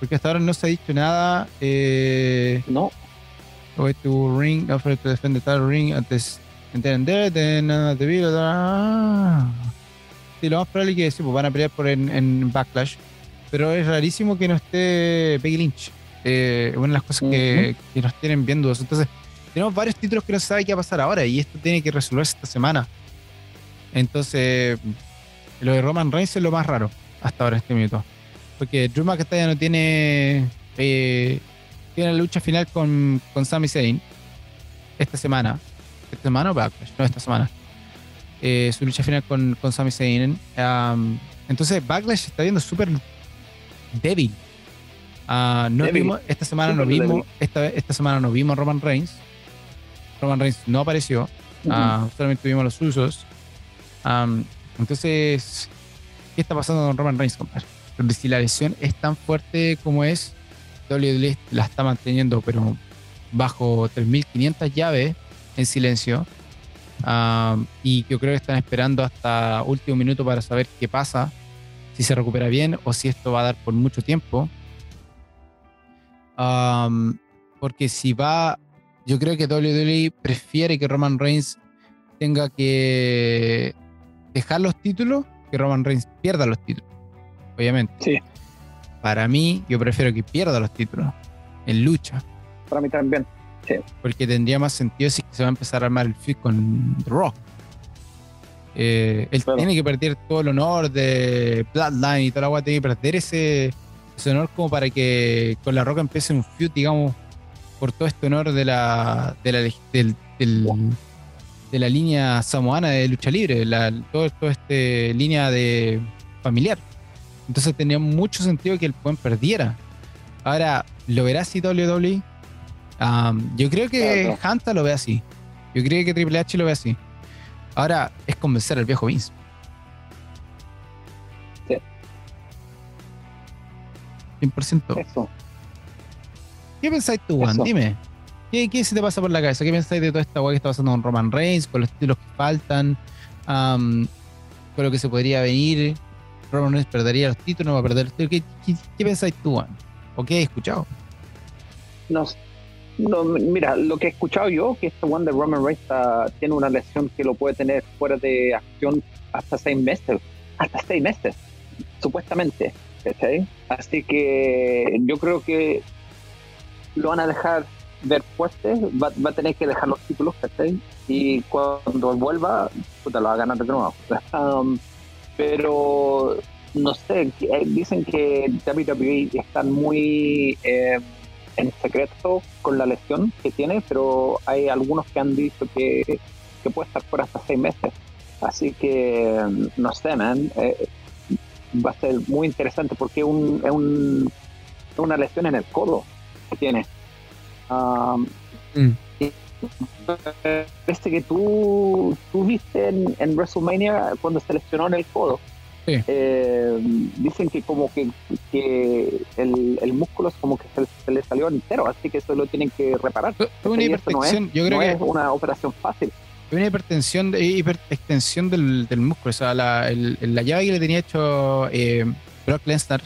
Porque hasta ahora no se ha dicho nada. Eh, No. way to ring, offer to defend the title ring at this, and then there, then uh, the video. Ah. Sí, lo más probable es que sí, pues van a pelear por en, en Backlash. Pero es rarísimo que no esté Becky Lynch. Eh, una de las cosas que, que nos tienen bien dudas. Entonces, tenemos varios títulos que no se sabe qué va a pasar ahora y esto tiene que resolverse esta semana. Entonces, lo de Roman Reigns es lo más raro hasta ahora este minuto. Porque Drew McIntyre no tiene eh, tiene la lucha final con, con Sami Zayn esta semana. ¿Esta semana o Backlash? No, esta semana. Eh, su lucha final con, con Sami Zayn. Um, entonces, Backlash está viendo súper débil. Ah, no vimos, esta semana no vimos, esta, esta semana no vimos a Roman Reigns. Roman Reigns no apareció. Ah, solamente vimos los usos. Entonces, ¿qué está pasando con Roman Reigns, compadre? Porque si la lesión es tan fuerte como es, WWE la está manteniendo, pero bajo 3.500 llaves en silencio. Am, y yo creo que están esperando hasta último minuto para saber qué pasa, si se recupera bien o si esto va a dar por mucho tiempo. Porque si va, yo creo que WWE prefiere que Roman Reigns tenga que dejar los títulos que Roman Reigns pierda los títulos. Obviamente. Sí. Para mí, yo prefiero que pierda los títulos en lucha. Para mí también. Porque tendría más sentido si se va a empezar a armar el feud con The Rock. Eh, él Claro. tiene que perder todo el honor de Bloodline y toda la agua, tiene que perder ese, ese honor como para que con la Roca empiece un feud, digamos, por todo este honor de la, de la, del- del- de la línea samoana de lucha libre, la, todo, todo este línea de familiar. Entonces tenía mucho sentido que el buen perdiera. Ahora, ¿lo verá así WWE? Um, yo creo que Claro. Hanta lo ve así. Yo creo que Triple H lo ve así. Ahora es convencer al viejo Vince. Sí. 100%. Eso. ¿Qué pensáis tú, Juan? Eso. Dime. ¿Qué, ¿Qué se te pasa por la cabeza? ¿Qué pensáis de toda esta weá que está pasando con Roman Reigns, con los títulos que faltan, am, con lo que se podría venir? Roman Reigns perdería los títulos, no va a perder los títulos. ¿Qué, qué, qué pensáis tú, Juan? ¿O qué has escuchado? No, no, mira, lo que he escuchado yo, que este one de Roman Reigns está- tiene una lesión que lo puede tener fuera de acción hasta seis meses. Hasta seis meses, supuestamente. ¿cachai? Así que yo creo que lo van a dejar ver fuerte, va, va a tener que dejar los títulos, ¿cachai? Y cuando vuelva, puta, lo va a ganar de nuevo. *laughs* Um, pero no sé, que- eh, dicen que WWE están muy eh, en secreto con la lesión que tiene, pero hay algunos que han dicho que, que puede estar fuera hasta seis meses. Así que, no sé, man, eh, va a ser muy interesante porque un, es, un- una lesión en el codo que tiene. Um, Mm. Parece que tú, tú viste en, en WrestleMania cuando se lesionó en el codo. Sí. Eh, dicen que como que, que el, el músculo es como que se, se le salió entero, así que eso lo tienen que reparar. Fue una esto no es- hipertensión. Yo creo no que es una operación fácil. Fue una hipertensión, de- hiperextensión del, del músculo. O sea, la, el- la llave que le tenía hecho eh, Brock Lesnar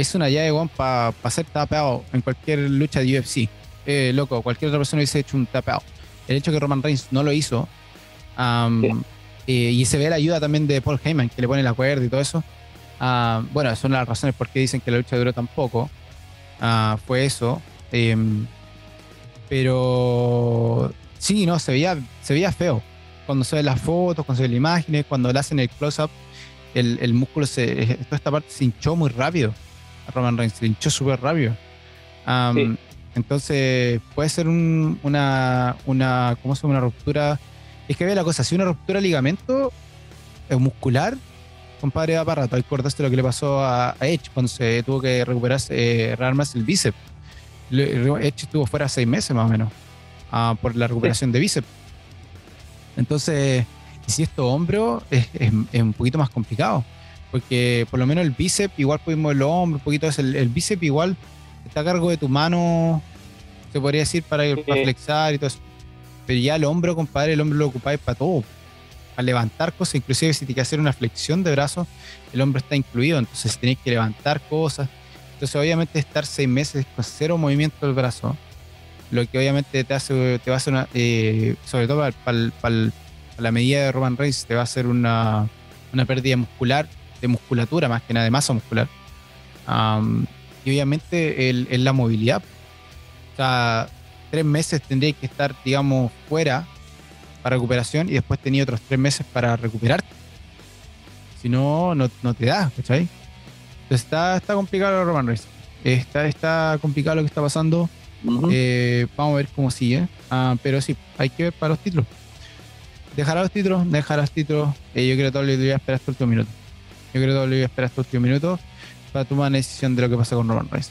es una llave para ser tapeado en cualquier lucha de UFC. Eh, loco, cualquier otra persona hubiese hecho un tapeado. El hecho que Roman Reigns no lo hizo, Sí. eh, y se ve la ayuda también de Paul Heyman, que le pone la cuerda y todo eso. Bueno, son las razones por qué dicen que la lucha duró tan poco. Ah, fue eso. Em, pero sí, no, se veía, se veía feo. Cuando se ven las fotos, cuando se ven las imágenes, cuando le hacen el close-up, el, el músculo, se, toda esta parte se hinchó muy rápido. Roman Reigns, se hinchó súper rápido. Entonces, puede ser una, una, ¿cómo se llama? Una ruptura. Es que ve la cosa, si una ruptura de ligamento eh, muscular, compadre, va para rato. Acordaste lo que le pasó a, Edge cuando se tuvo que recuperarse, eh, rearmarse el bíceps. Edge estuvo fuera seis meses más o menos ah, por la recuperación de bíceps. Entonces, si esto hombro es, es, un poquito más complicado. Porque por lo menos el bíceps, igual pudimos el hombro, un poquito el, el bíceps, igual está a cargo de tu mano, se podría decir, para, flexar y todo eso. Pero ya el hombro, compadre, el hombro lo ocupáis para todo. Para levantar cosas, inclusive si tienes que hacer una flexión de brazos, el hombro está incluido. Entonces tenéis que levantar cosas. Entonces, obviamente, estar seis meses con cero movimiento del brazo, lo que obviamente te hace, te va a hacer una, eh, sobre todo para, la medida de Roman Reigns, te va a hacer una, una pérdida muscular, de musculatura más que nada, de masa muscular y obviamente el, la movilidad. O sea, tres meses tendría que estar, digamos, fuera para recuperación y después tenía otros tres meses para recuperarte. Si no, no, te da, ¿cachai? Entonces está, está complicado Roman Reigns. Está, está complicado lo que está pasando. Eh, vamos a ver cómo sigue. Ah, pero sí, hay que ver para los títulos. Dejará los títulos, dejará los títulos. Eh, yo creo que todo le voy a esperar estos últimos minutos. Yo creo que todo le voy a esperar estos últimos minutos para tomar una decisión de lo que pasa con Roman Reigns.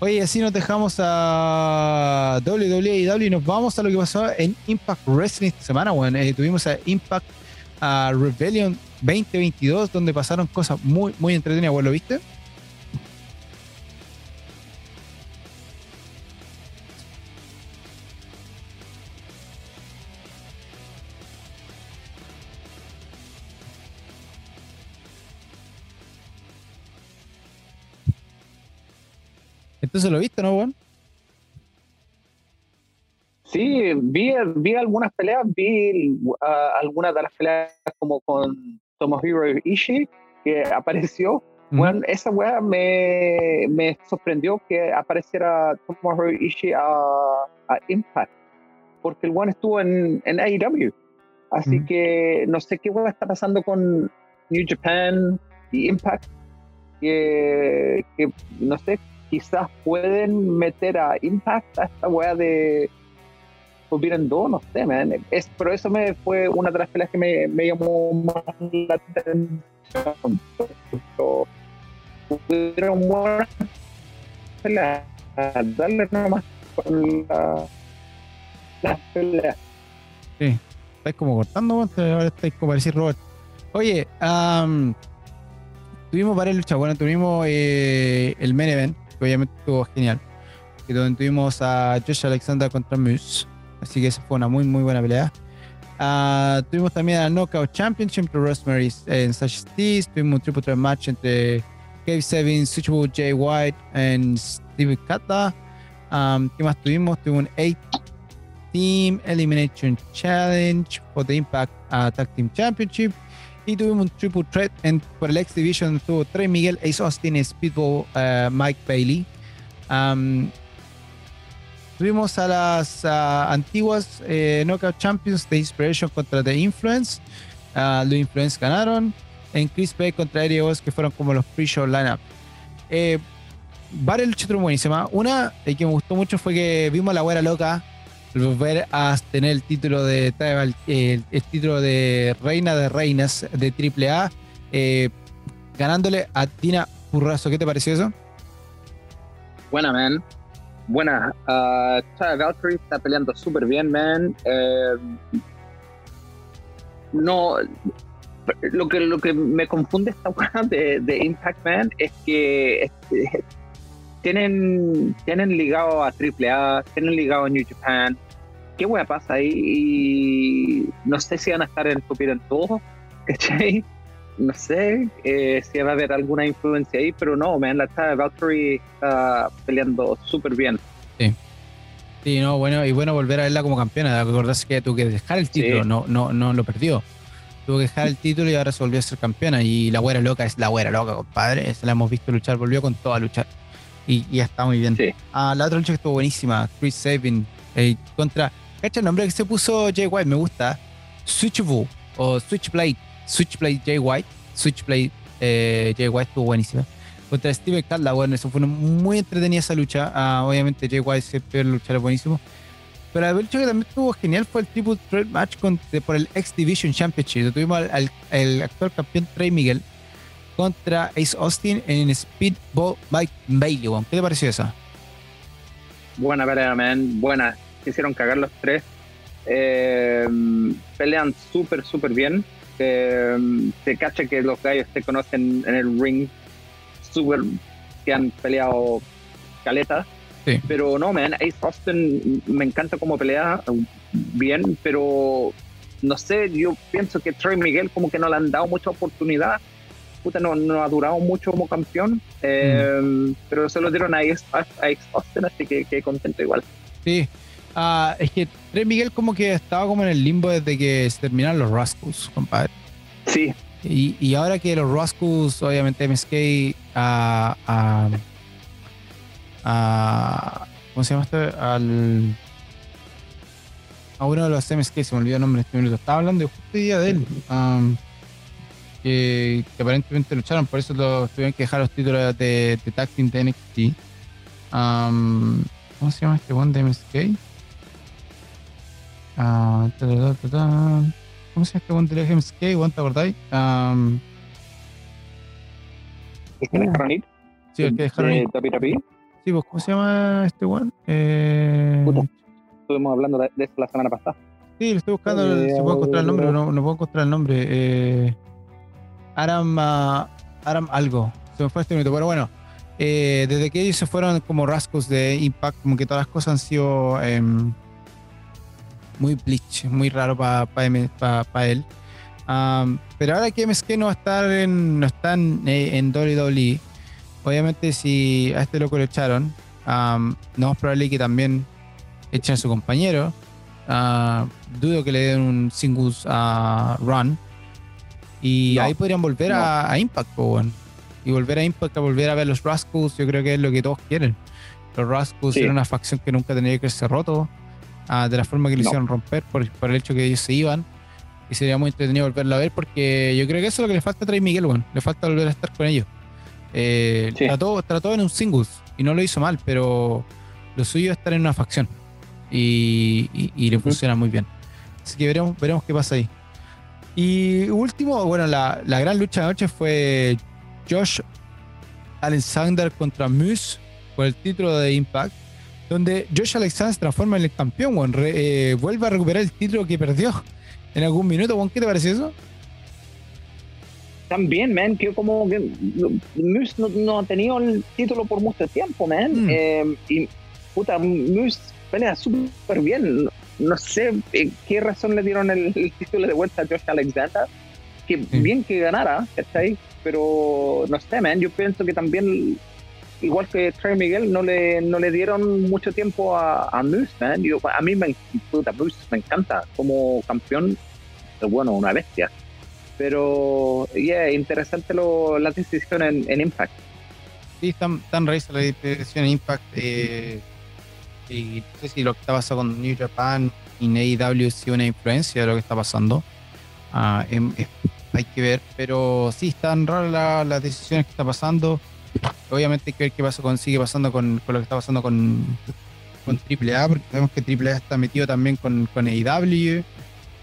Oye, así nos dejamos a WWE y nos vamos a lo que pasó en Impact Wrestling esta semana. Bueno, eh, tuvimos a Impact Rebellion 2022, donde pasaron cosas muy, muy entretenidas. ¿Vos lo viste? Entonces lo viste, ¿no, Juan? Sí, vi, vi algunas peleas, vi uh, algunas de las peleas como con Tomohiro Ishii, que apareció. Bueno, esa weá me, me, sorprendió que apareciera Tomohiro Ishii a, a Impact, porque el one estuvo en, en AEW. Así que no sé qué weá está pasando con New Japan y Impact, que, que no sé, quizás pueden meter a Impact a esta weá de Forbidden Door, no sé, man. Es, pero eso me fue una de las peleas que me, me llamó más la atención. Pudieron darle nomás con la, las peleas. Sí, estáis como cortando, ahora estáis como decir Robert. Oye, um, tuvimos varias luchas, bueno, tuvimos eh, el main que obviamente estuvo genial. Y donde tuvimos a Josh Alexander contra Moose. Así que esa fue una muy, muy buena pelea. Uh, tuvimos también a Knockout Championship entre Rosemary en Sasha Steez. Tuvimos un triple threat match entre Cave Seven, Switchable Jay White y Steve Kata. Um, ¿Qué más tuvimos? Tuvimos un 8 Team Elimination Challenge for the Impact uh, Tag Team Championship. Y tuvimos un triple threat en, por el X Division. Tuvo Trey Miguel, Ace Austin, Speedball, uh, Mike Bailey. Tuvimos a las antiguas eh, Knockout Champions de Inspiration contra The Influence. Uh, los Influence ganaron. En Chris Bay contra Eric que fueron como los pre-show lineup. Eh, varias luchas buenísimas. Una eh, que me gustó mucho fue que vimos la güera loca volver a tener el título de el, título de reina de reinas de AAA eh, ganándole a Tina Purrazo. ¿Qué te pareció eso? Buena, man. Buena. Uh, Valkyrie está peleando súper bien, man. Eh, no. Lo que, lo que me confunde esta weá de, de, Impact Man es que tienen, tienen ligado a AAA, tienen ligado a New Japan. ¿Qué hueá pasa ahí? Y no sé si van a estar en en todo, *laughs* ¿cachai? No sé eh, si va a haber alguna influencia ahí, pero no, me la Valkyrie está peleando súper bien. Sí. Sí, no, bueno, y bueno volver a verla como campeona. Acordarse que tuvo que dejar el título, no, no, no lo perdió. Tuvo que dejar el título y ahora se volvió a ser campeona. Y la güera loca es la güera loca, compadre. Se la hemos visto luchar, volvió con todo a luchar y ya está muy bien. Ah, la otra lucha que estuvo buenísima, Chris Sabin eh, contra. ¿Cacha el nombre que se puso Jay White? Me gusta. Switchable o Switchblade. Switchblade Jay White. Switchblade eh, Jay White estuvo buenísima. contra Steven Caldwell. Bueno, eso fue una muy entretenida esa lucha. Ah, obviamente Jay White siempre luchar buenísimo. Pero el hecho que también estuvo genial fue el triple threat match por el X Division Championship. Tuvimos al, al, actual campeón Trey Miguel contra Ace Austin en Speedball Mike Bailey. ¿Qué te pareció esa? Buena pelea, man. Buena. Quisieron cagar los tres. Eh, pelean súper, súper bien. Eh, se cacha que los gallos se conocen en el ring. Súper que han peleado caleta pero no, man, Ace Austin me encanta cómo pelea bien, pero no sé, yo pienso que Trey Miguel como que no le han dado mucha oportunidad. Puta, no, no ha durado mucho como campeón, eh, mm. pero se lo dieron a Ace, Austin, así que, que contento igual. Sí, uh, es que Trey Miguel como que estaba como en el limbo desde que se terminaron los Rascals, compadre. Sí. Y, y ahora que los Rascals, obviamente MSK, uh, a. ¿Cómo se llama este? Al. A uno de los MSK, se me olvidó el nombre en este minuto. Estaba hablando justo el día de él. Que, aparentemente lucharon, por eso lo, tuvieron que dejar los títulos de, de Tag Team de NXT. ¿Cómo se llama este one de MSK? Uh, ¿Cómo se llama este one de MSK? ¿One te acordáis? Um, ¿El que dejaron ir? Sí, el que dejaron ir. Pues, ¿cómo se llama este one? Eh... Estuvimos hablando de, eso la semana pasada. Sí, lo estoy buscando, eh, si puedo encontrar el nombre, no, no puedo encontrar el nombre. Eh, Aram, uh, algo, se me fue este minuto, pero bueno, eh, desde que ellos se fueron como rasgos de Impact, como que todas las cosas han sido em, muy bleach, muy raro para pa, él. Um, pero ahora que MSK no va a estar en, no está en, en WWE, obviamente si a este loco lo echaron, no es probable que también echen a su compañero. Ah, dudo que le den un singles uh, run. Y ahí podrían volver a, Impact, y volver a Impact, a volver a ver los Rascals, yo creo que es lo que todos quieren. Los Rascals eran una facción que nunca tendría que ser roto, ah, de la forma que le hicieron romper, por, el hecho que ellos se iban. Y sería muy entretenido volverlo a ver, porque yo creo que eso es lo que le falta a Trey Miguel, bueno. le falta volver a estar con ellos. Eh, trató, en un singles y no lo hizo mal, pero lo suyo es estar en una facción y, le funciona muy bien. Así que veremos, veremos qué pasa ahí. Y último, bueno, la, gran lucha de noche fue Josh Alexander contra Moose por el título de Impact, donde Josh Alexander se transforma en el campeón, eh, vuelve a recuperar el título que perdió en algún minuto. ¿Qué te parece eso? También, man, que como que Moose no, ha tenido el título por mucho tiempo, man. Mm. Eh, y puta, Moose pelea súper bien. No sé eh, qué razón le dieron el, título de vuelta a Josh Alexander. Que bien que ganara, ¿cachai? Pero no sé, man, yo pienso que también, igual que Trey Miguel, no le, no le dieron mucho tiempo a, a Moose, man. Yo, a mí me, puta, Moose me encanta como campeón, bueno, una bestia. Pero, yeah, interesante lo, la decisión en, Impact. Sí, tan, tan raíz la decisión en Impact. Eh, y no sé si lo que está pasando con New Japan y AEW es una influencia de lo que está pasando. Ah, em, hay que ver, pero sí, están raras las decisiones que está pasando. Obviamente hay que ver qué pasa con, sigue pasando con, con lo que está pasando con, con AAA, porque sabemos que AAA está metido también con, con AEW.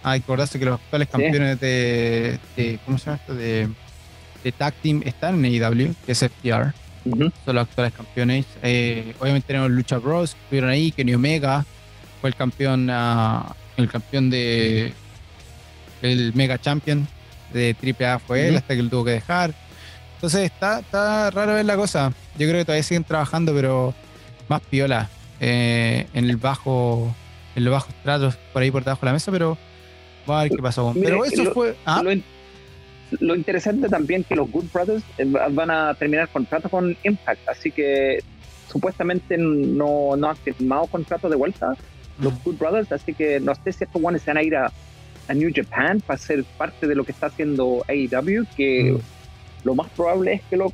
Hay que acordarse que los actuales campeones de, ¿Cómo se llama esto? De, de Tag Team están en AEW, que es FTR. Son los actuales campeones. Eh, obviamente tenemos Lucha Bros, que estuvieron ahí, Kenny Omega fue el campeón, uh, el campeón de. El Mega Champion de AAA fue él, hasta que lo tuvo que dejar. Entonces está, está raro ver la cosa. Yo creo que todavía siguen trabajando, pero más piola. Eh, en el bajo. En los bajos tratos, por ahí por debajo de la mesa, pero Vamos a ver qué pasó. Pero eso lo, fue. ¿ah? Lo, interesante también que los Good Brothers eh, van a terminar contrato con Impact, así que supuestamente no, no han firmado contrato de vuelta los. Good Brothers, así que no sé si estos guanes van a ir a, New Japan para ser parte de lo que está haciendo AEW, que mm. lo más probable es que lo,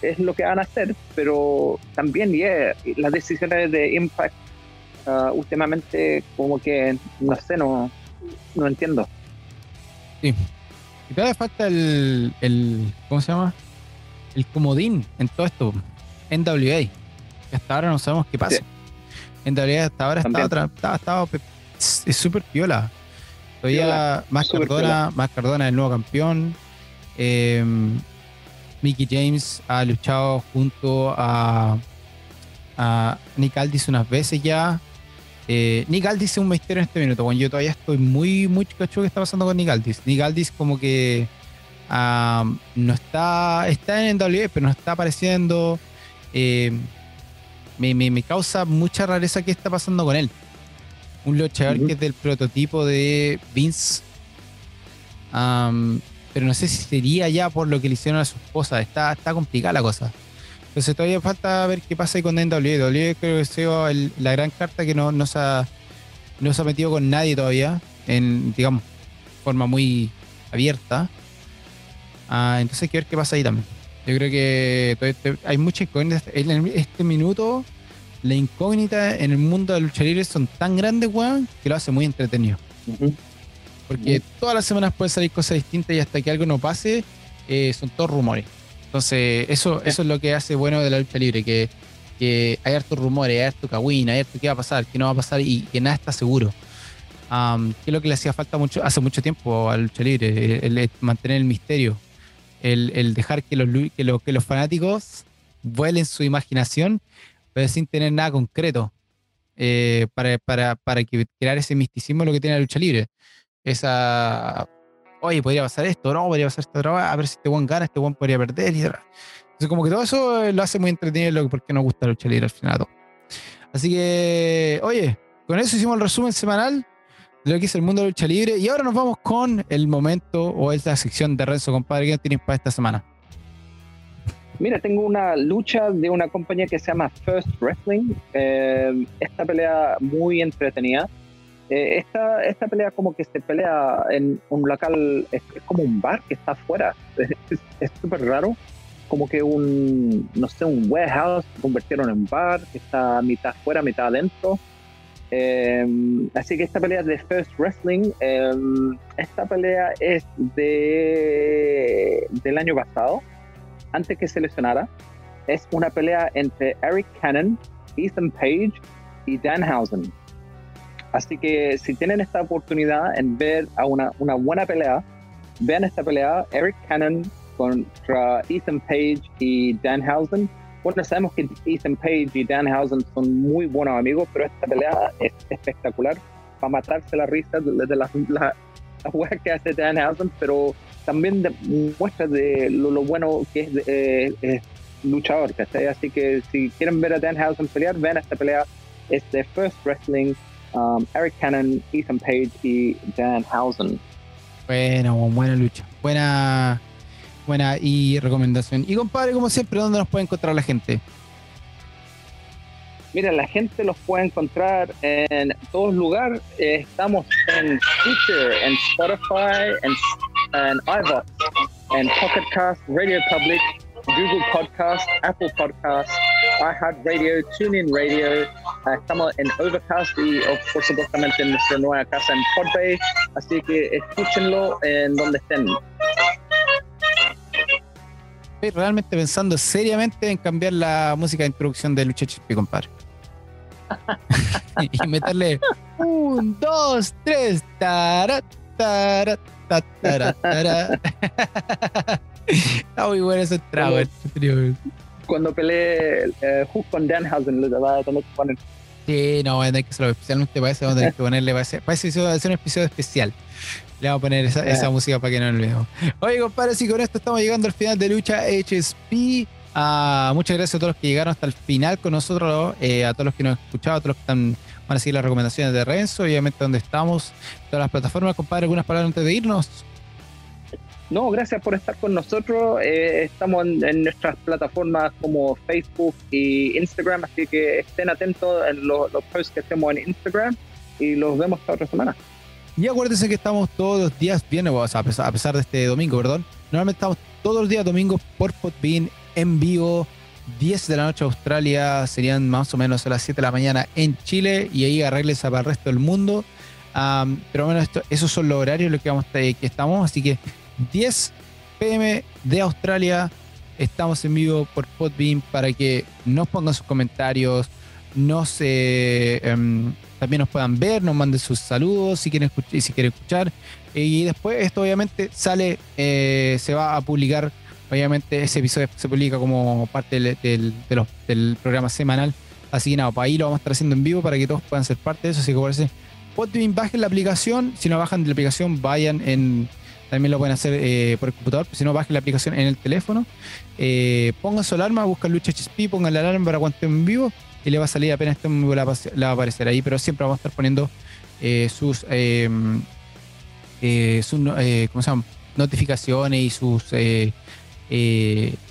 es lo que van a hacer, pero también yeah, las decisiones de Impact uh, últimamente como que no sé, no no entiendo. Sí. Y todavía falta el, el. ¿Cómo se llama? el comodín en todo esto. NWA. Que hasta ahora no sabemos qué pasa. NWA hasta ahora estaba, estaba, estaba, es súper piola. Todavía más Cardona, más Cardona el nuevo campeón. Eh, Mickey James ha luchado junto a, a Nick Aldis unas veces ya. Eh, Nick Aldis es un misterio en este minuto. Bueno, yo todavía estoy muy, muy cacho que está pasando con Nick Aldis. Nick Aldis como que no está, está en WWE, pero no está apareciendo. Eh, me, causa mucha rareza qué está pasando con él. Un luchador que es del prototipo de Vince. pero no sé si sería ya por lo que le hicieron a su esposa. Está, está complicada la cosa. Entonces todavía falta ver qué pasa ahí con NWA. WWE creo que sea la gran carta que no, no, se ha, no se ha metido con nadie todavía. En, digamos, forma muy abierta. Ah, entonces hay que ver qué pasa ahí también. Yo creo que hay mucha incógnita. En este minuto, la incógnita en el mundo de la lucha libre son tan grandes, weón, que lo hace muy entretenido. Porque todas las semanas pueden salir cosas distintas y hasta que algo no pase, eh, son todos rumores. Entonces, eso, eso es lo que hace bueno de la lucha libre, que, hay hartos rumores, hay harto cagüín, hay harto qué va a pasar, qué no va a pasar y que nada está seguro. que es lo que le hacía falta mucho, hace mucho tiempo a la lucha libre, el mantener el misterio el, dejar que los, que, los, que los fanáticos vuelen su imaginación, pero sin tener nada concreto eh, para, para, para crear ese misticismo lo que tiene la lucha libre. Esa, oye, podría pasar esto, no, podría pasar esto, a ver si este buen gana, este buen podría perder. Y Entonces, como que todo eso lo hace muy entretenido porque nos gusta la lucha libre al final. Así que, oye, con eso hicimos el resumen semanal de lo que es el mundo de lucha libre. Y ahora nos vamos con el momento o esta sección de Renzo, compadre. ¿Qué tienes para esta semana? Mira, tengo una lucha de una compañía que se llama First Wrestling. Eh, esta pelea muy entretenida. Eh, esta, esta pelea como que se pelea en un local, es, como un bar que está afuera. *laughs* Es súper raro. Como que un, no sé, un warehouse convirtieron en bar, que está mitad afuera, mitad adentro. Em, así que esta pelea es de First Wrestling. Em, esta pelea es de del año pasado, antes que se lesionara. Es una pelea entre Eric Cannon, Ethan Page y Danhausen. Así que si tienen esta oportunidad en ver a una, buena pelea, vean esta pelea, Eric Cannon contra Ethan Page y Danhausen bueno, sabemos que Ethan Page y Danhausen son muy buenos amigos, pero esta pelea es espectacular. Para matarse la risa de la, la, *laughs* que hace Danhausen, pero también muestra de lo, bueno que es, eh, luchador, Así que si quieren ver a Danhausen pelear, vean esta pelea. Es de First Wrestling, um, Eric Cannon, Ethan Page y Danhausen. Bueno, buena lucha. Buena buena y recomendación. Y compadre, como siempre, ¿dónde nos puede encontrar la gente? Mira, la gente los puede encontrar en todos lugares. estamos en Twitter, en Spotify, en, en en Pocket Cast, Radio Public, Google Podcast, Apple Podcast, iHeartRadio, TuneIn Radio. estamos en Overcast y, por supuestamente, en nuestra nueva casa en Podbay. Así que escúchenlo en donde estén estoy realmente pensando seriamente en cambiar la música de introducción de Lucha Chispi, compadre. *laughs* y meterle un, dos, tres, tara, tara, tara, tara. *laughs* Está muy bueno ese trago. Cuando peleé eh, Hook con Danhausen, lo va a tener que poner. Sí, no, hay que hacerlo especialmente para eso, vamos a tener que ponerle, para ese, para va a ser un episodio especial. Le vamos a poner esa, música para que no lo veamos. Oye, compadre, y con esto estamos llegando al final de Lucha HSP. Ah, muchas gracias a todos los que llegaron hasta el final con nosotros, eh, a todos los que nos han escuchado, a todos los que están, van a seguir las recomendaciones de Renzo, obviamente donde estamos, todas las plataformas, compadre, algunas palabras antes de irnos. No, gracias por estar con nosotros. Eh, estamos en, nuestras plataformas como Facebook y Instagram, así que estén atentos en los, posts que hacemos en Instagram y los vemos esta otra semana. Y acuérdense que estamos todos los días viernes, a, pesar, a pesar de este domingo, perdón. Normalmente estamos todos los días domingos por Podbean en vivo. 10 de la noche Australia, serían más o menos a las 7 de la mañana en Chile y ahí arregles para el resto del mundo. pero bueno, esto, esos son los horarios en los que, vamos, que estamos, así que 10 pm de Australia, Estamos en vivo por Podbeam para que nos pongan sus comentarios, nos, em, también nos puedan ver, nos manden sus saludos si quieren, escuchar, si quieren escuchar. Y después esto obviamente sale, eh, se va a publicar, obviamente ese episodio se publica como parte del, programa semanal. Así que nada, para ahí lo vamos a estar haciendo en vivo para que todos puedan ser parte de eso. Así que por eso, Podbeam, bajen la aplicación. Si no bajan de la aplicación, vayan en también lo pueden hacer eh, por el computador, si no, bajen la aplicación en el teléfono. Eh, pongan su alarma, buscan Lucha HSP, pongan la alarma para cuando en vivo y le va a salir apenas en vivo, la, va a aparecer ahí, pero siempre vamos a estar poniendo eh, sus, em, sus ¿cómo se llama? notificaciones y sus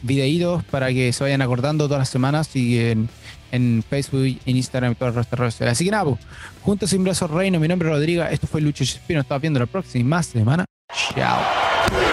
videitos para que se vayan acordando todas las semanas y en, Facebook, en Instagram y todas las redes sociales. Así que nada, pues, juntos sin brazos reino, mi nombre es Rodrigo, esto fue Lucho Chespino, estamos viendo la próxima semana. Ciao.